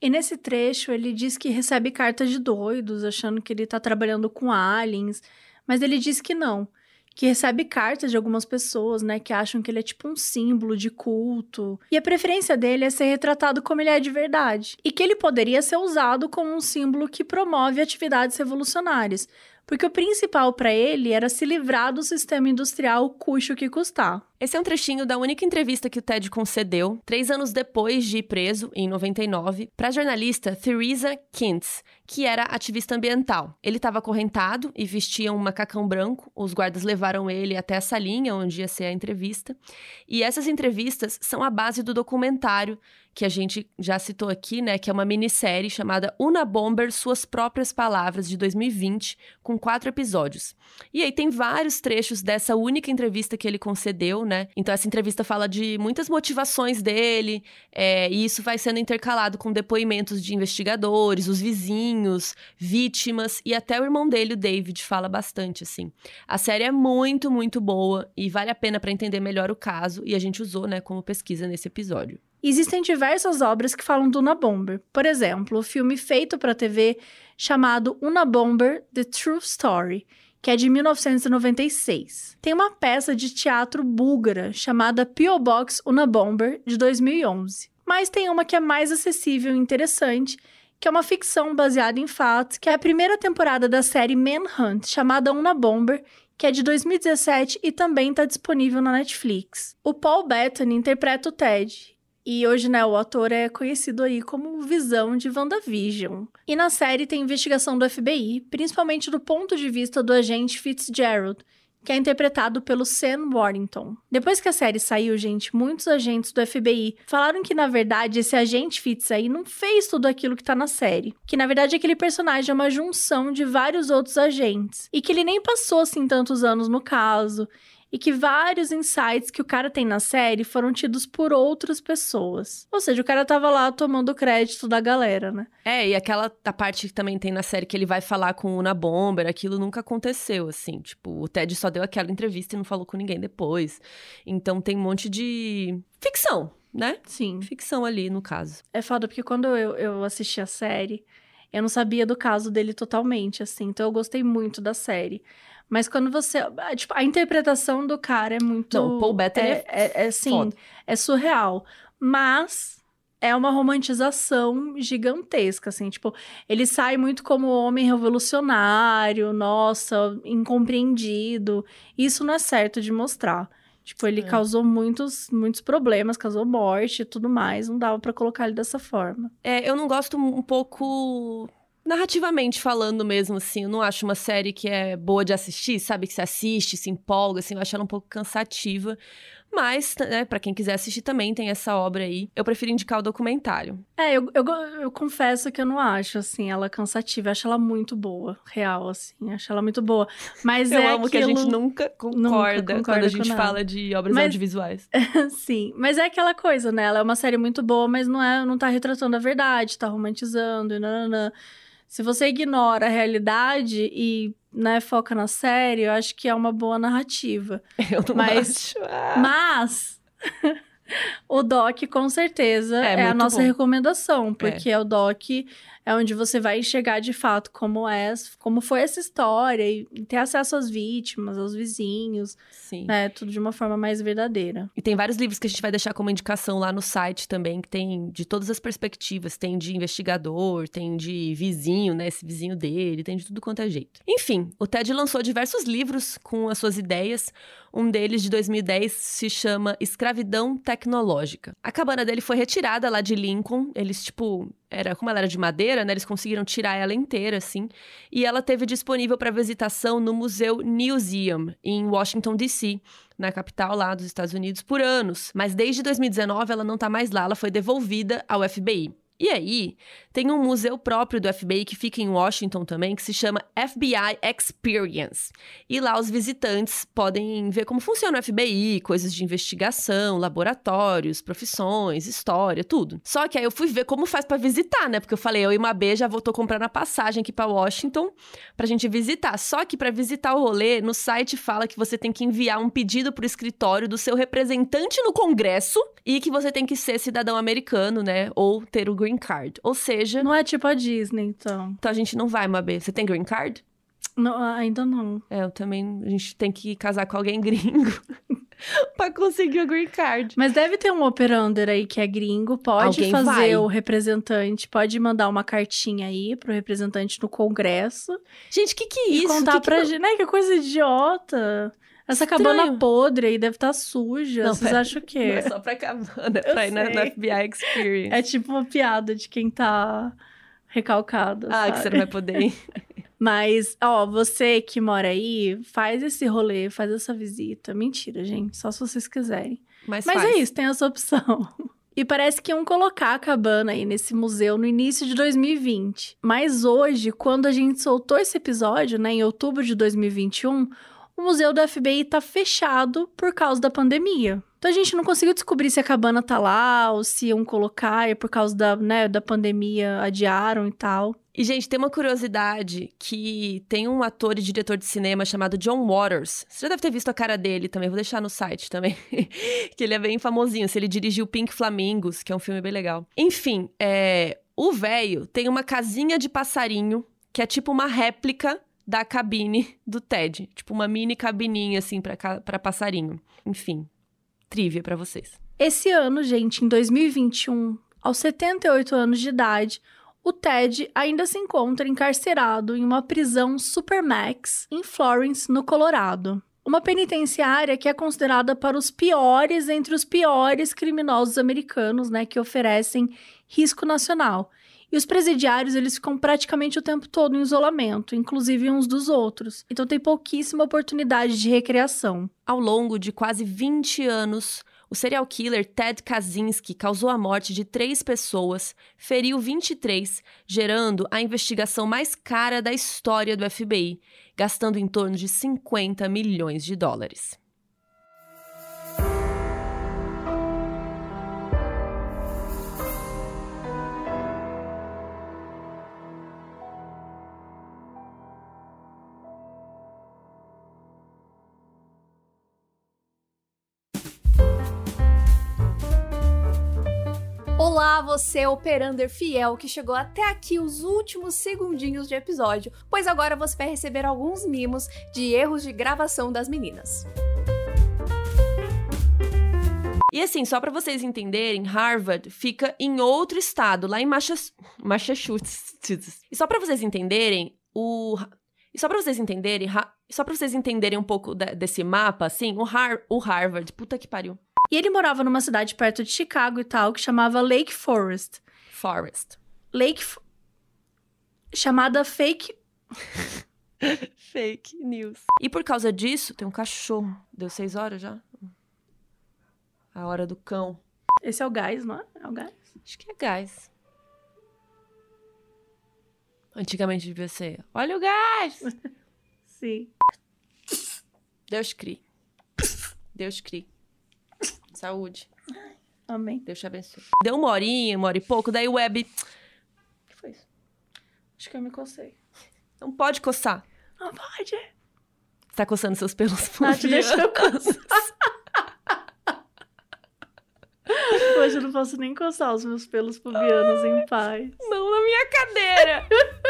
E nesse trecho ele diz que recebe cartas de doidos, achando que ele está trabalhando com aliens, mas ele diz que não que recebe cartas de algumas pessoas, né, que acham que ele é tipo um símbolo de culto. E a preferência dele é ser retratado como ele é de verdade, e que ele poderia ser usado como um símbolo que promove atividades revolucionárias, porque o principal para ele era se livrar do sistema industrial, custe o que custar. Esse é um trechinho da única entrevista que o Ted concedeu, três anos depois de ir preso, em 99, para a jornalista Theresa Kintz, que era ativista ambiental. Ele estava acorrentado e vestia um macacão branco. Os guardas levaram ele até a salinha onde ia ser a entrevista. E essas entrevistas são a base do documentário que a gente já citou aqui, né, que é uma minissérie chamada Una Bomber Suas Próprias Palavras de 2020, com quatro episódios. E aí tem vários trechos dessa única entrevista que ele concedeu, né? Então essa entrevista fala de muitas motivações dele, é, e isso vai sendo intercalado com depoimentos de investigadores, os vizinhos, vítimas e até o irmão dele, o David, fala bastante assim. A série é muito, muito boa e vale a pena para entender melhor o caso e a gente usou, né, como pesquisa nesse episódio. Existem diversas obras que falam do Una Bomber. Por exemplo, o filme feito para TV chamado Una Bomber: The True Story, que é de 1996. Tem uma peça de teatro búlgara chamada P.O. Box Una Bomber, de 2011. Mas tem uma que é mais acessível e interessante, que é uma ficção baseada em fatos, que é a primeira temporada da série Manhunt, chamada Una Bomber, que é de 2017 e também está disponível na Netflix. O Paul Bettany interpreta o Ted, E hoje, né, o ator é conhecido aí como Visão de WandaVision. E na série tem investigação do FBI, principalmente do ponto de vista do agente Fitzgerald, que é interpretado pelo Sam Warrington. Depois que a série saiu, gente, muitos agentes do FBI falaram que, na verdade, esse agente Fitz aí não fez tudo aquilo que tá na série. Que, na verdade, aquele personagem é uma junção de vários outros agentes. E que ele nem passou, assim, tantos anos no caso e que vários insights que o cara tem na série foram tidos por outras pessoas. Ou seja, o cara tava lá tomando crédito da galera, né? É, e aquela a parte que também tem na série que ele vai falar com o Una Bomber, aquilo nunca aconteceu, assim. Tipo, o Ted só deu aquela entrevista e não falou com ninguém depois. Então tem um monte de ficção, né? Sim. Ficção ali, no caso. É foda, porque quando eu, eu assisti a série, eu não sabia do caso dele totalmente, assim. Então eu gostei muito da série. Mas quando você. Tipo, a interpretação do cara é muito. Não, o Paul Bettany é, é, é sim, foda. é surreal. Mas é uma romantização gigantesca, assim, tipo, ele sai muito como homem revolucionário, nossa, incompreendido. Isso não é certo de mostrar. Tipo, ele É. causou muitos, muitos problemas, causou morte e tudo mais. Não dava pra colocar ele dessa forma. É, eu não gosto um pouco. Narrativamente falando mesmo, assim, eu não acho uma série que é boa de assistir, sabe? Que se assiste, se empolga, assim, eu acho ela um pouco cansativa. Mas, né, pra quem quiser assistir também, tem essa obra aí. Eu prefiro indicar o documentário. É, eu, eu, eu confesso que eu não acho, assim, ela cansativa. Eu acho ela muito boa, real, assim. Acho ela muito boa. Mas eu é amo que a aquilo... gente nunca concorda, quando concorda a gente fala de obras Mas- audiovisuais. Sim, mas é aquela coisa, né? Ela é uma série muito boa, mas não, é, não tá retratando a verdade, tá romantizando e nananã. Se você ignora a realidade e, né, foca na série, eu acho que é uma boa narrativa. Eu não Mas- acho. Ah. Mas o doc, com certeza, É, é, a nossa bom. recomendação, porque é. o doc é onde você vai enxergar de fato como é, como foi essa história e ter acesso às vítimas, aos vizinhos, Sim. né? Tudo de uma forma mais verdadeira. E tem vários livros que a gente vai deixar como indicação lá no site também, que tem de todas as perspectivas. Tem de investigador, tem de vizinho, né? Esse vizinho dele, tem de tudo quanto é jeito. Enfim, o TED lançou diversos livros com as suas ideias. Um deles, de 2010, se chama Escravidão Tecnológica. A cabana dele foi retirada lá de Lincoln. Eles, tipo, era como ela era de madeira, né? Eles conseguiram tirar ela inteira, assim. E ela teve disponível para visitação no Museu Newseum, em Washington, D.C., na capital lá dos Estados Unidos, por anos. Mas desde 2019 ela não tá mais lá, ela foi devolvida ao FBI. E aí, tem um museu próprio do FBI que fica em Washington também, que se chama FBI Experience. E lá os visitantes podem ver como funciona o FBI, coisas de investigação, laboratórios, profissões, história, tudo. Só que aí eu fui ver como faz pra visitar, né? Porque eu falei, eu e uma B já vou tô comprando a passagem aqui pra Washington pra gente visitar. Só que pra visitar o rolê, no site fala que você tem que enviar um pedido pro escritório do seu representante no Congresso e que você tem que ser cidadão americano, né? Ou ter o green card. Ou seja, Não é tipo a Disney, então. então a gente não vai, Mabê. Você tem green card? Não, ainda não. É, eu também. A gente tem que casar com alguém gringo pra conseguir o green card. Mas deve ter um operander aí que é gringo, pode Alguém fazer vai. o representante, pode mandar uma cartinha aí pro representante no Congresso Gente, que que é e isso? contar que que pra não- gente. Né, que coisa idiota. Essa Estranho. cabana podre aí deve estar suja. Não, Vocês pera. acham o Não quê? é só pra cabana, é pra ir na, na. FBI Experience. É tipo uma piada de quem tá recalcado. ah, que sabe? você não vai poder ir. Mas, ó, você que mora aí, faz esse rolê, faz essa visita. Mentira, gente, só se vocês quiserem. Mas, Mas faz. é isso, tem essa opção. E parece que iam colocar a cabana aí nesse museu no início de 2020. Mas hoje, quando a gente soltou esse episódio, né, em outubro de 2021, o museu do FBI tá fechado por causa da pandemia. Então a gente não conseguiu descobrir se a cabana tá lá ou se iam colocar e por causa da, né, da pandemia adiaram e tal. E, gente, tem uma curiosidade que tem um ator e diretor de cinema chamado John Waters. Você já deve ter visto a cara dele também, vou deixar no site também. que ele é bem famosinho. Se ele dirigiu Pink Flamingos, que é um filme bem legal. Enfim, é, o velho tem uma casinha de passarinho que é tipo uma réplica da cabine do Ted. Tipo uma mini cabininha, assim, pra passarinho. Enfim, trivia pra vocês. Esse ano, gente, em 2021, aos 78 anos de idade, o Ted ainda se encontra encarcerado em uma prisão Supermax em Florence, no Colorado. uma penitenciária que é considerada para os piores entre os piores criminosos americanos, né, que oferecem risco nacional. E os presidiários, eles ficam praticamente o tempo todo em isolamento, inclusive uns dos outros. Então tem pouquíssima oportunidade de recreação. Ao longo de quase 20 anos, o serial killer Ted Kaczynski causou a morte de três pessoas, feriu 23, gerando a investigação mais cara da história do FBI, gastando em torno de 50 milhões de dólares. Olá, você operander fiel que chegou até aqui os últimos segundinhos de episódio, pois agora você vai receber alguns mimos de erros de gravação das meninas. E assim, só para vocês entenderem, Harvard fica em outro estado, lá em Massachusetts. E só para vocês entenderem, o e só para vocês entenderem, só para vocês entenderem um pouco desse mapa, assim, o, Har o Harvard, puta que pariu. E ele morava numa cidade perto de Chicago e tal, que chamava Lake Forest. Forest. Lake. chamada Fake. Fake news. E por causa disso, tem um cachorro. Deu seis horas já? A hora do cão. Esse é o gás, não é? É o gás? Acho que é gás. Antigamente devia ser. Olha o gás! Sim. Deus crie. Deus crie. Saúde. Amém. Deus te abençoe. Deu uma horinha, uma hora e pouco, daí o web. O que foi isso? Acho que eu me cocei. Não pode coçar. Não pode. Você tá coçando seus pelos. Nath, deixa eu coçar. Hoje eu não posso nem coçar os meus pelos pubianos em paz. Não na minha cadeira.